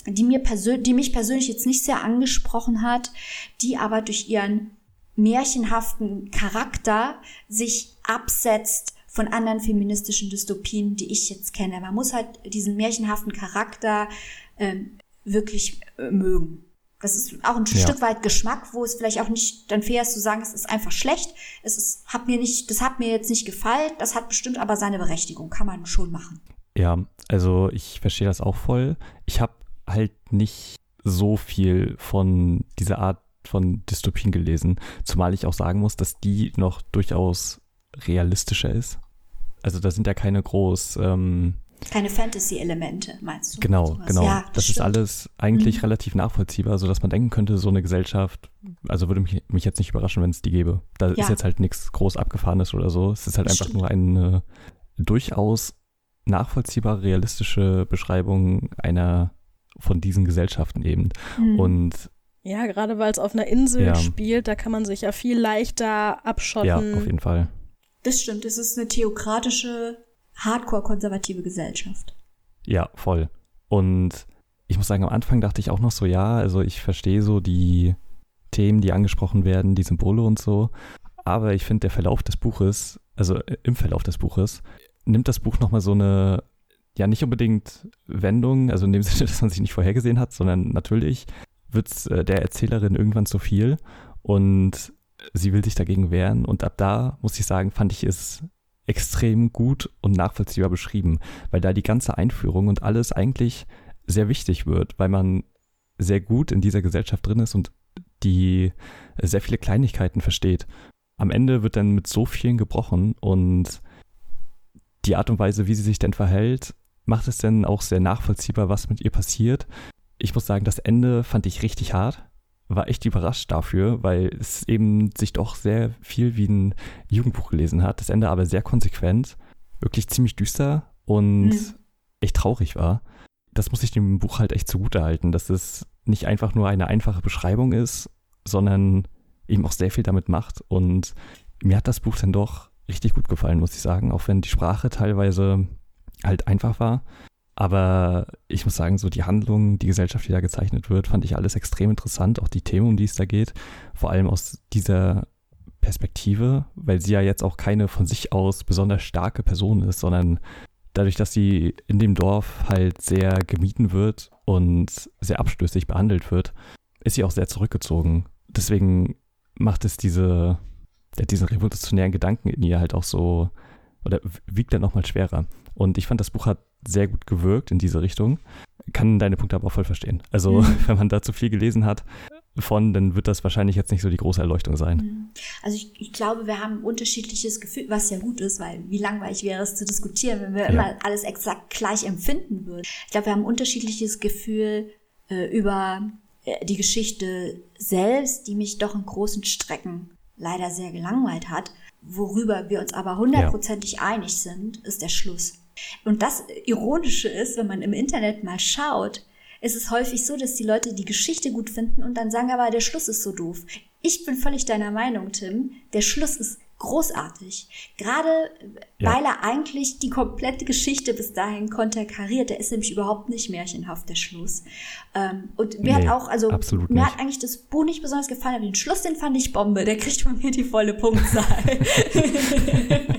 die mir persönlich, die mich persönlich jetzt nicht sehr angesprochen hat, die aber durch ihren märchenhaften Charakter sich absetzt von anderen feministischen Dystopien, die ich jetzt kenne. Man muss halt diesen märchenhaften Charakter ähm, wirklich äh, mögen. Das ist auch ein ja. Stück weit Geschmack, wo es vielleicht auch nicht dann fair ist zu sagen, es ist einfach schlecht. Es ist, hat mir nicht, das hat mir jetzt nicht gefallen. Das hat bestimmt aber seine Berechtigung. Kann man schon machen. Ja, also ich verstehe das auch voll. Ich habe halt nicht so viel von dieser Art von Dystopien gelesen, zumal ich auch sagen muss, dass die noch durchaus realistischer ist. Also da sind ja keine groß ähm, keine Fantasy-Elemente, meinst du? Genau, sowas? genau. Ja, das, das ist alles eigentlich mhm. relativ nachvollziehbar, sodass man denken könnte, so eine Gesellschaft, also würde mich, mich jetzt nicht überraschen, wenn es die gäbe. Da ja. ist jetzt halt nichts groß Abgefahrenes oder so. Es ist halt das einfach stimmt. nur eine durchaus nachvollziehbare, realistische Beschreibung einer von diesen Gesellschaften eben. Mhm. Und ja, gerade weil es auf einer Insel ja. spielt, da kann man sich ja viel leichter abschotten. Ja, auf jeden Fall. Das stimmt, es ist eine theokratische, hardcore-konservative Gesellschaft. Ja, voll. Und ich muss sagen, am Anfang dachte ich auch noch so, ja, also ich verstehe so die Themen, die angesprochen werden, die Symbole und so. Aber ich finde, der Verlauf des Buches, also äh, im Verlauf des Buches, nimmt das Buch nochmal so eine, ja, nicht unbedingt Wendung, also in dem (laughs) Sinne, dass man sich nicht vorhergesehen hat, sondern natürlich wird es äh, der Erzählerin irgendwann zu viel und sie will sich dagegen wehren. Und ab da, muss ich sagen, fand ich es extrem gut und nachvollziehbar beschrieben, weil da die ganze Einführung und alles eigentlich sehr wichtig wird, weil man sehr gut in dieser Gesellschaft drin ist und die sehr viele Kleinigkeiten versteht. Am Ende wird dann mit so vielen gebrochen und die Art und Weise, wie sie sich denn verhält, macht es denn auch sehr nachvollziehbar, was mit ihr passiert. Ich muss sagen, das Ende fand ich richtig hart. War echt überrascht dafür, weil es eben sich doch sehr viel wie ein Jugendbuch gelesen hat. Das Ende aber sehr konsequent, wirklich ziemlich düster und mhm. echt traurig war. Das muss ich dem Buch halt echt zugute halten, dass es nicht einfach nur eine einfache Beschreibung ist, sondern eben auch sehr viel damit macht. Und mir hat das Buch dann doch richtig gut gefallen, muss ich sagen, auch wenn die Sprache teilweise halt einfach war. Aber ich muss sagen, so die Handlung, die Gesellschaft, die da gezeichnet wird, fand ich alles extrem interessant. Auch die Themen, um die es da geht. Vor allem aus dieser Perspektive, weil sie ja jetzt auch keine von sich aus besonders starke Person ist, sondern dadurch, dass sie in dem Dorf halt sehr gemieden wird und sehr abstößig behandelt wird, ist sie auch sehr zurückgezogen. Deswegen macht es diese, diesen revolutionären Gedanken in ihr halt auch so, oder wiegt dann nochmal schwerer. Und ich fand, das Buch hat sehr gut gewirkt in diese Richtung. Kann deine Punkte aber auch voll verstehen. Also, mhm. (laughs) wenn man da zu viel gelesen hat von, dann wird das wahrscheinlich jetzt nicht so die große Erleuchtung sein. Mhm. Also, ich, ich glaube, wir haben ein unterschiedliches Gefühl, was ja gut ist, weil wie langweilig wäre es zu diskutieren, wenn wir ja. immer alles exakt gleich empfinden würden. Ich glaube, wir haben ein unterschiedliches Gefühl äh, über äh, die Geschichte selbst, die mich doch in großen Strecken leider sehr gelangweilt hat. Worüber wir uns aber hundertprozentig ja. einig sind, ist der Schluss. Und das Ironische ist, wenn man im Internet mal schaut, ist es häufig so, dass die Leute die Geschichte gut finden und dann sagen, aber der Schluss ist so doof. Ich bin völlig deiner Meinung, Tim. Der Schluss ist großartig. Gerade ja. weil er eigentlich die komplette Geschichte bis dahin konterkariert. Der ist nämlich überhaupt nicht märchenhaft, der Schluss. Ähm, und mir nee, hat auch, also mir nicht. hat eigentlich das Buch nicht besonders gefallen, aber den Schluss, den fand ich Bombe. Der kriegt von mir die volle Punktzahl. (laughs)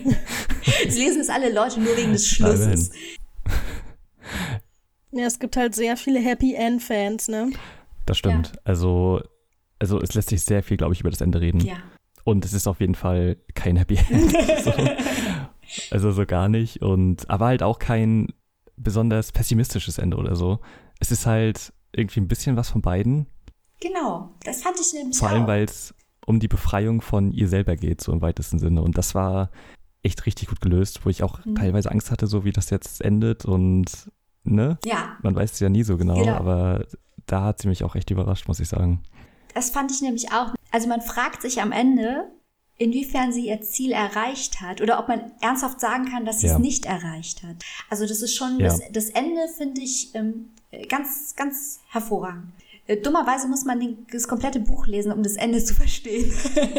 Es lesen es alle Leute nur wegen des Schlusses. Ja, es gibt halt sehr viele Happy End-Fans, ne? Das stimmt. Ja. Also, also es lässt sich sehr viel, glaube ich, über das Ende reden. Ja. Und es ist auf jeden Fall kein Happy End. (laughs) so. Also so gar nicht. Und aber halt auch kein besonders pessimistisches Ende oder so. Es ist halt irgendwie ein bisschen was von beiden. Genau, das fand ich nämlich Vor allem, weil es um die Befreiung von ihr selber geht, so im weitesten Sinne. Und das war echt richtig gut gelöst, wo ich auch mhm. teilweise Angst hatte, so wie das jetzt endet und ne? Ja. Man weiß es ja nie so genau, genau, aber da hat sie mich auch echt überrascht, muss ich sagen. Das fand ich nämlich auch. Also man fragt sich am Ende, inwiefern sie ihr Ziel erreicht hat oder ob man ernsthaft sagen kann, dass sie ja. es nicht erreicht hat. Also das ist schon, ja. das, das, Ende finde ich ähm, ganz, ganz hervorragend. Äh, dummerweise muss man den, das komplette Buch lesen, um das Ende zu verstehen. (laughs)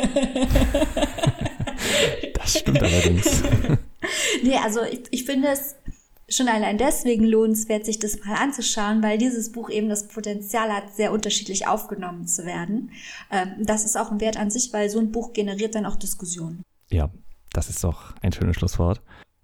das stimmt allerdings. (laughs) nee, also ich, ich finde es schon allein deswegen lohnenswert, sich das mal anzuschauen, weil dieses Buch eben das Potenzial hat, sehr unterschiedlich aufgenommen zu werden. Ähm, das ist auch ein Wert an sich, weil so ein Buch generiert dann auch Diskussionen. Ja, das ist doch ein schönes Schlusswort.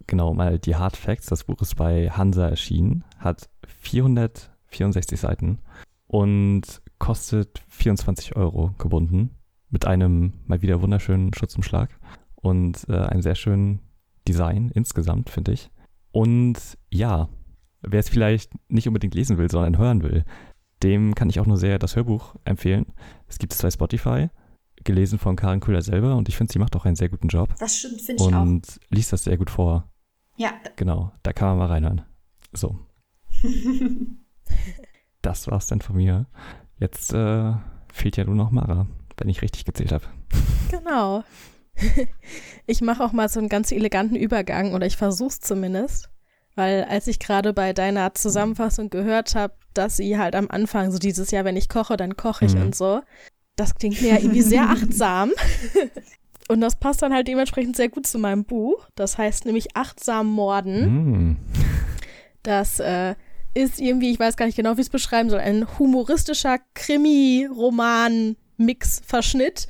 Genau, mal die Hard Facts. Das Buch ist bei Hansa erschienen, hat 464 Seiten und kostet 24 Euro gebunden mit einem mal wieder wunderschönen Schutzumschlag und äh, einem sehr schönen Design insgesamt, finde ich. Und ja, wer es vielleicht nicht unbedingt lesen will, sondern hören will, dem kann ich auch nur sehr das Hörbuch empfehlen. Es gibt es bei Spotify, gelesen von Karin Köhler selber und ich finde, sie macht auch einen sehr guten Job. Das stimmt, finde ich auch. Und liest das sehr gut vor. Ja. Genau, da kann man mal reinhören. So. (laughs) das war's dann von mir. Jetzt äh, fehlt ja nur noch Mara, wenn ich richtig gezählt habe. Genau. (laughs) ich mache auch mal so einen ganz eleganten Übergang oder ich versuche es zumindest. Weil als ich gerade bei deiner Zusammenfassung gehört habe, dass sie halt am Anfang so dieses Jahr, wenn ich koche, dann koche ich mhm. und so, das klingt mir ja irgendwie sehr (laughs) achtsam. (laughs) und das passt dann halt dementsprechend sehr gut zu meinem Buch. Das heißt nämlich Achtsam Morden. Mhm. Das äh, ist irgendwie, ich weiß gar nicht genau, wie ich es beschreiben soll, ein humoristischer Krimi-Roman-Mix-Verschnitt.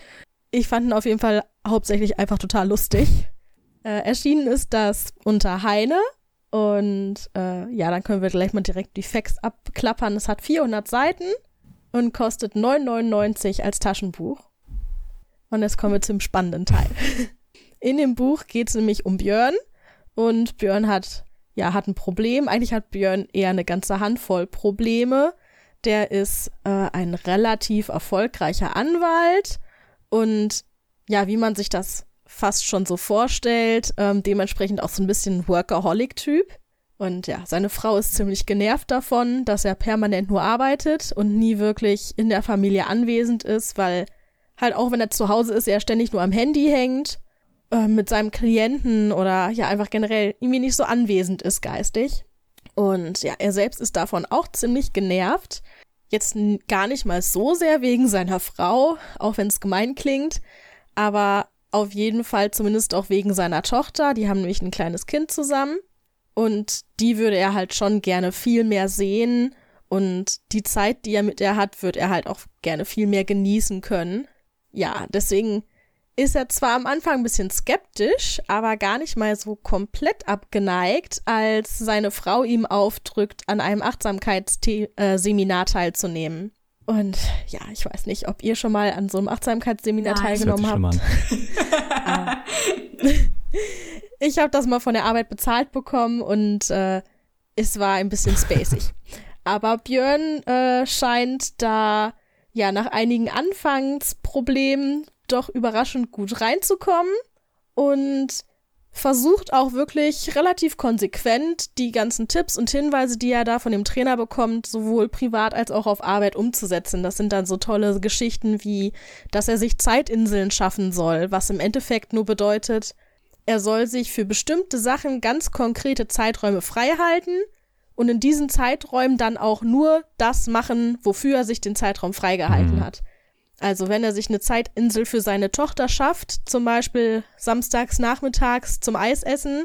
Ich fand ihn auf jeden Fall hauptsächlich einfach total lustig. (laughs) Äh, erschienen ist das unter Heine. Und äh, ja, dann können wir gleich mal direkt die Facts abklappern. Es hat 400 Seiten und kostet 9,99 als Taschenbuch. Und jetzt kommen wir zum spannenden Teil. (laughs) In dem Buch geht es nämlich um Björn. Und Björn hat, ja, hat ein Problem. Eigentlich hat Björn eher eine ganze Handvoll Probleme. Der ist äh, ein relativ erfolgreicher Anwalt. Und ja, wie man sich das fast schon so vorstellt. Ähm, dementsprechend auch so ein bisschen Workaholic-Typ. Und ja, seine Frau ist ziemlich genervt davon, dass er permanent nur arbeitet und nie wirklich in der Familie anwesend ist, weil halt auch wenn er zu Hause ist, er ständig nur am Handy hängt, äh, mit seinem Klienten oder ja einfach generell irgendwie nicht so anwesend ist geistig. Und ja, er selbst ist davon auch ziemlich genervt. Jetzt gar nicht mal so sehr wegen seiner Frau, auch wenn es gemein klingt, aber auf jeden Fall zumindest auch wegen seiner Tochter. Die haben nämlich ein kleines Kind zusammen. Und die würde er halt schon gerne viel mehr sehen. Und die Zeit, die er mit ihr hat, wird er halt auch gerne viel mehr genießen können. Ja, deswegen ist er zwar am Anfang ein bisschen skeptisch, aber gar nicht mal so komplett abgeneigt, als seine Frau ihm aufdrückt, an einem Achtsamkeitsseminar äh, teilzunehmen. Und ja, ich weiß nicht, ob ihr schon mal an so einem Achtsamkeitsseminar Nein. teilgenommen habt. Ah. (laughs) ich habe das mal von der Arbeit bezahlt bekommen und äh, es war ein bisschen spacig. Aber Björn äh, scheint da ja nach einigen Anfangsproblemen doch überraschend gut reinzukommen und versucht auch wirklich relativ konsequent die ganzen Tipps und Hinweise, die er da von dem Trainer bekommt, sowohl privat als auch auf Arbeit umzusetzen. Das sind dann so tolle Geschichten wie, dass er sich Zeitinseln schaffen soll, was im Endeffekt nur bedeutet, er soll sich für bestimmte Sachen ganz konkrete Zeiträume freihalten und in diesen Zeiträumen dann auch nur das machen, wofür er sich den Zeitraum freigehalten mhm. hat. Also wenn er sich eine Zeitinsel für seine Tochter schafft, zum Beispiel samstags nachmittags zum Eisessen,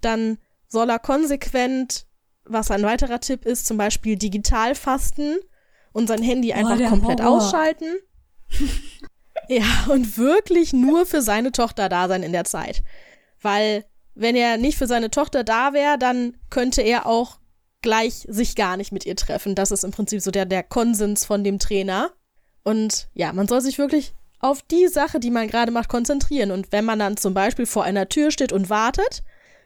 dann soll er konsequent, was ein weiterer Tipp ist, zum Beispiel digital fasten und sein Handy einfach oh, komplett Horror. ausschalten. (laughs) ja, und wirklich nur für seine Tochter da sein in der Zeit. Weil wenn er nicht für seine Tochter da wäre, dann könnte er auch gleich sich gar nicht mit ihr treffen. Das ist im Prinzip so der, der Konsens von dem Trainer. Und ja, man soll sich wirklich auf die Sache, die man gerade macht, konzentrieren. Und wenn man dann zum Beispiel vor einer Tür steht und wartet,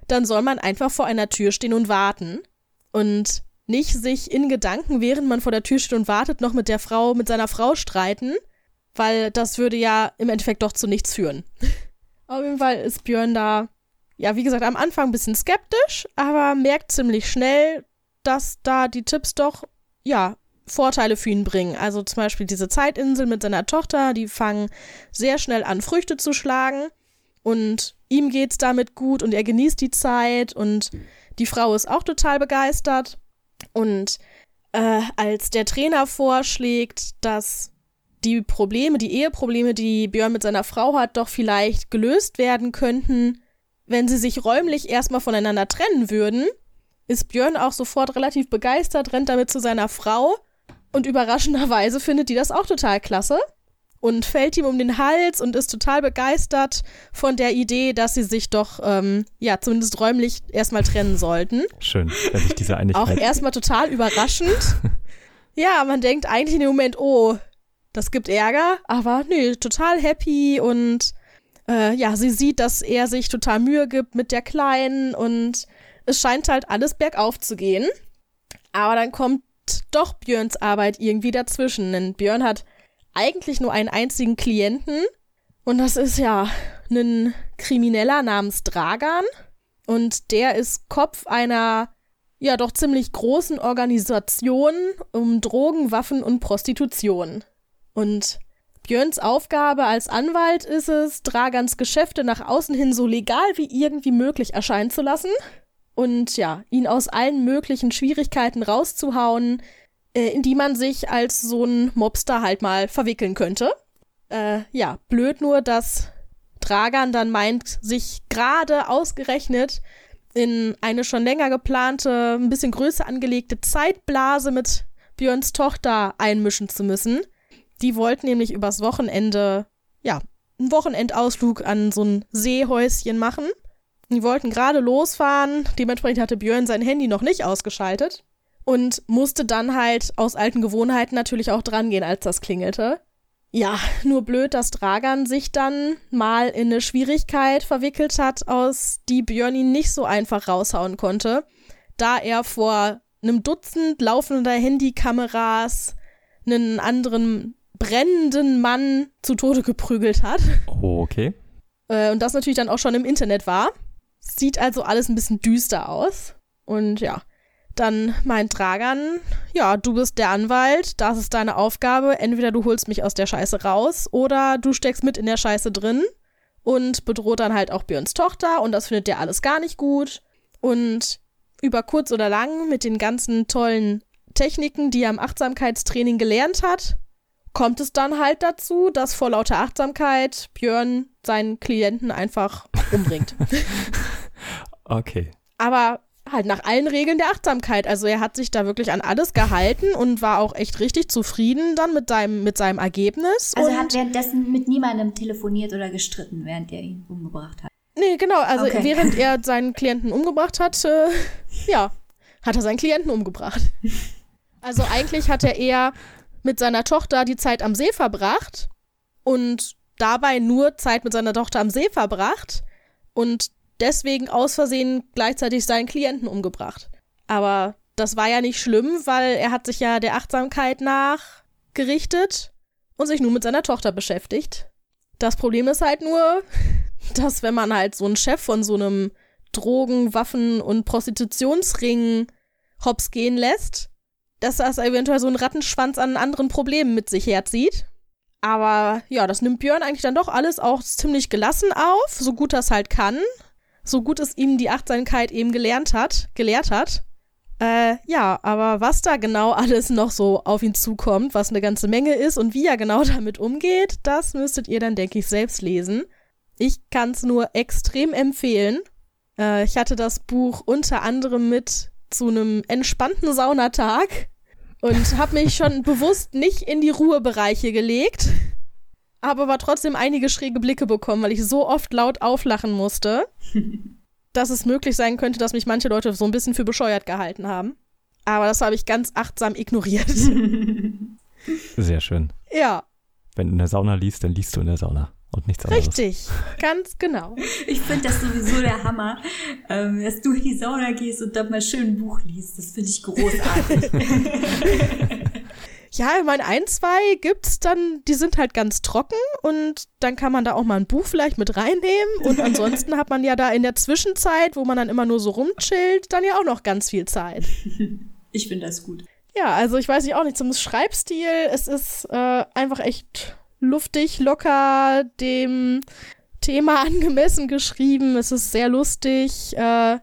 dann soll man einfach vor einer Tür stehen und warten. Und nicht sich in Gedanken, während man vor der Tür steht und wartet, noch mit der Frau, mit seiner Frau streiten, weil das würde ja im Endeffekt doch zu nichts führen. (laughs) Auf jeden Fall ist Björn da, ja, wie gesagt, am Anfang ein bisschen skeptisch, aber merkt ziemlich schnell, dass da die Tipps doch, ja, Vorteile für ihn bringen. Also zum Beispiel diese Zeitinsel mit seiner Tochter, die fangen sehr schnell an, Früchte zu schlagen und ihm geht's damit gut und er genießt die Zeit und die Frau ist auch total begeistert. Und äh, als der Trainer vorschlägt, dass die Probleme, die Eheprobleme, die Björn mit seiner Frau hat, doch vielleicht gelöst werden könnten, wenn sie sich räumlich erstmal voneinander trennen würden, ist Björn auch sofort relativ begeistert, rennt damit zu seiner Frau und überraschenderweise findet die das auch total klasse und fällt ihm um den Hals und ist total begeistert von der Idee, dass sie sich doch, ähm, ja, zumindest räumlich erstmal trennen sollten. Schön, wenn ich diese Einigkeit. Auch erstmal total überraschend. (laughs) ja, man denkt eigentlich in dem Moment, oh, das gibt Ärger, aber nö, total happy und äh, ja, sie sieht, dass er sich total Mühe gibt mit der Kleinen und es scheint halt alles bergauf zu gehen. Aber dann kommt doch Björns Arbeit irgendwie dazwischen. Denn Björn hat eigentlich nur einen einzigen Klienten. Und das ist ja ein Krimineller namens Dragan. Und der ist Kopf einer ja doch ziemlich großen Organisation um Drogen, Waffen und Prostitution. Und Björns Aufgabe als Anwalt ist es, Dragans Geschäfte nach außen hin so legal wie irgendwie möglich erscheinen zu lassen und ja, ihn aus allen möglichen Schwierigkeiten rauszuhauen, in die man sich als so ein Mobster halt mal verwickeln könnte. Äh, ja, blöd nur, dass Dragan dann meint, sich gerade ausgerechnet in eine schon länger geplante, ein bisschen größer angelegte Zeitblase mit Björns Tochter einmischen zu müssen. Die wollten nämlich übers Wochenende, ja, einen Wochenendausflug an so ein Seehäuschen machen. Die wollten gerade losfahren, dementsprechend hatte Björn sein Handy noch nicht ausgeschaltet und musste dann halt aus alten Gewohnheiten natürlich auch drangehen, als das klingelte. Ja, nur blöd, dass Dragan sich dann mal in eine Schwierigkeit verwickelt hat, aus die Björn ihn nicht so einfach raushauen konnte, da er vor einem Dutzend laufender Handykameras einen anderen brennenden Mann zu Tode geprügelt hat. Oh, okay. Äh, und das natürlich dann auch schon im Internet war. Sieht also alles ein bisschen düster aus. Und ja, dann meint Dragan, ja, du bist der Anwalt, das ist deine Aufgabe. Entweder du holst mich aus der Scheiße raus oder du steckst mit in der Scheiße drin und bedroht dann halt auch Björns Tochter und das findet der alles gar nicht gut. Und über kurz oder lang mit den ganzen tollen Techniken, die er im Achtsamkeitstraining gelernt hat, kommt es dann halt dazu, dass vor lauter Achtsamkeit Björn seinen Klienten einfach umbringt. (laughs) okay. Aber halt nach allen Regeln der Achtsamkeit. Also er hat sich da wirklich an alles gehalten und war auch echt richtig zufrieden dann mit seinem, mit seinem Ergebnis. Also und er hat währenddessen mit niemandem telefoniert oder gestritten, während er ihn umgebracht hat. Nee, genau. Also Okay. während er (laughs) seinen Klienten umgebracht hat, äh, ja, hat er seinen Klienten umgebracht. Also eigentlich hat er eher mit seiner Tochter die Zeit am See verbracht und dabei nur Zeit mit seiner Tochter am See verbracht und deswegen aus Versehen gleichzeitig seinen Klienten umgebracht. Aber das war ja nicht schlimm, weil er hat sich ja der Achtsamkeit nachgerichtet und sich nur mit seiner Tochter beschäftigt. Das Problem ist halt nur, (laughs) dass wenn man halt so einen Chef von so einem Drogen-, Waffen- und Prostitutionsring hops gehen lässt, dass das eventuell so einen Rattenschwanz an anderen Problemen mit sich herzieht. Aber ja, das nimmt Björn eigentlich dann doch alles auch ziemlich gelassen auf, so gut das halt kann. So gut es ihm die Achtsamkeit eben gelernt hat, gelehrt hat. Äh, ja, aber was da genau (laughs) alles noch so auf ihn zukommt, was eine ganze Menge ist und wie er genau (laughs) damit umgeht, das müsstet ihr dann, denke ich, selbst lesen. Ich kann es nur extrem empfehlen. Äh, ich hatte das Buch unter anderem mit zu einem entspannten Saunatag und habe mich schon (laughs) bewusst nicht in die Ruhebereiche gelegt, habe aber trotzdem einige schräge Blicke bekommen, weil ich so oft laut auflachen musste, (laughs) dass es möglich sein könnte, dass mich manche Leute so ein bisschen für bescheuert gehalten haben. Aber das habe ich ganz achtsam ignoriert. (laughs) Sehr schön. ja, Wenn du in der Sauna liest, dann liest du in der Sauna und nichts anderes. richtig. Ganz genau. (laughs) Ich finde das sowieso der Hammer, ähm, dass du in die Sauna gehst und dann mal schön ein Buch liest. Das finde ich großartig. Ja, ich meine, ein, zwei gibt's dann, die sind halt ganz trocken und dann kann man da auch mal ein Buch vielleicht mit reinnehmen und (laughs) ansonsten hat man ja da in der Zwischenzeit, wo man dann immer nur so rumchillt, dann ja auch noch ganz viel Zeit. (laughs) ich finde das gut. Ja, also ich weiß nicht auch nicht zum Schreibstil, es ist äh, einfach echt luftig, locker, dem Thema (laughs) angemessen geschrieben, es ist sehr lustig, äh,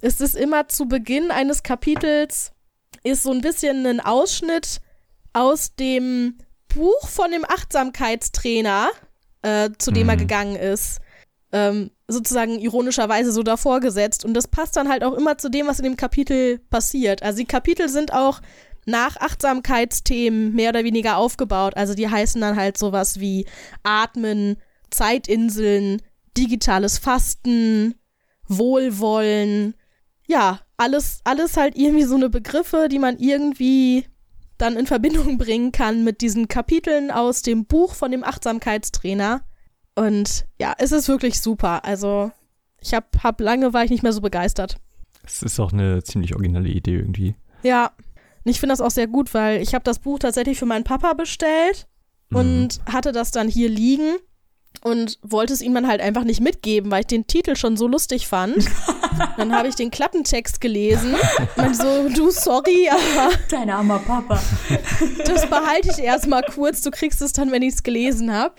es ist immer zu Beginn eines Kapitels, ist so ein bisschen ein Ausschnitt aus dem Buch von dem Achtsamkeitstrainer, äh, zu dem er Mhm. gegangen ist, ähm, sozusagen ironischerweise so davor gesetzt. Und das passt dann halt auch immer zu dem, was in dem Kapitel passiert. Also die Kapitel sind auch nach Achtsamkeitsthemen mehr oder weniger aufgebaut. Also die heißen dann halt sowas wie Atmen, Zeitinseln, digitales Fasten, Wohlwollen. Ja, alles, alles halt irgendwie so eine Begriffe, die man irgendwie dann in Verbindung (laughs) bringen kann mit diesen Kapiteln aus dem Buch von dem Achtsamkeitstrainer. Und ja, es ist wirklich super. Also ich hab, hab lange war ich nicht mehr so begeistert. Es ist auch eine ziemlich originelle Idee irgendwie. Ja, und ich finde das auch sehr gut, weil ich habe das Buch tatsächlich für meinen Papa bestellt und hatte das dann hier liegen und wollte es ihm dann halt einfach nicht mitgeben, weil ich den Titel schon so lustig fand. (laughs) dann habe ich den Klappentext gelesen und so, du sorry, aber Dein armer Papa. das behalte ich erstmal kurz, du kriegst es dann, wenn ich es gelesen habe.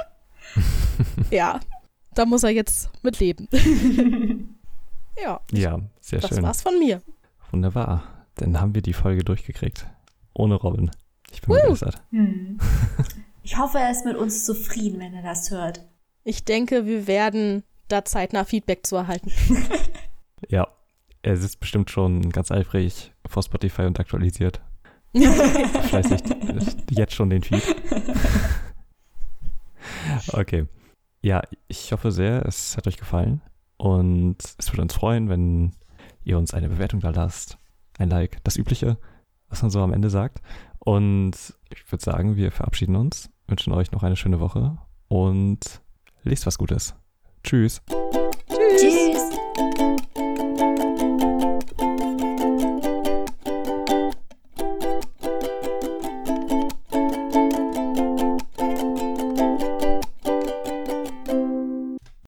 Ja, da muss er jetzt mit leben. (laughs) ja, Ja, sehr das schön. war's von mir. Wunderbar. Dann haben wir die Folge durchgekriegt. Ohne Robin. Ich bin Woo. begeistert. Hm. Ich hoffe, er ist mit uns zufrieden, wenn er das hört. Ich denke, wir werden da zeitnah Feedback zu erhalten. (laughs) Ja, er sitzt bestimmt schon ganz eifrig vor Spotify und aktualisiert. (laughs) Fleißig jetzt schon den Feed. (laughs) Okay. Ja, ich hoffe sehr, es hat euch gefallen. Und es würde uns freuen, wenn ihr uns eine Bewertung da lasst. Ein Like, das Übliche, was man so am Ende sagt. Und ich würde sagen, wir verabschieden uns, wünschen euch noch eine schöne Woche und lest was Gutes. Tschüss. Tschüss. Tschüss.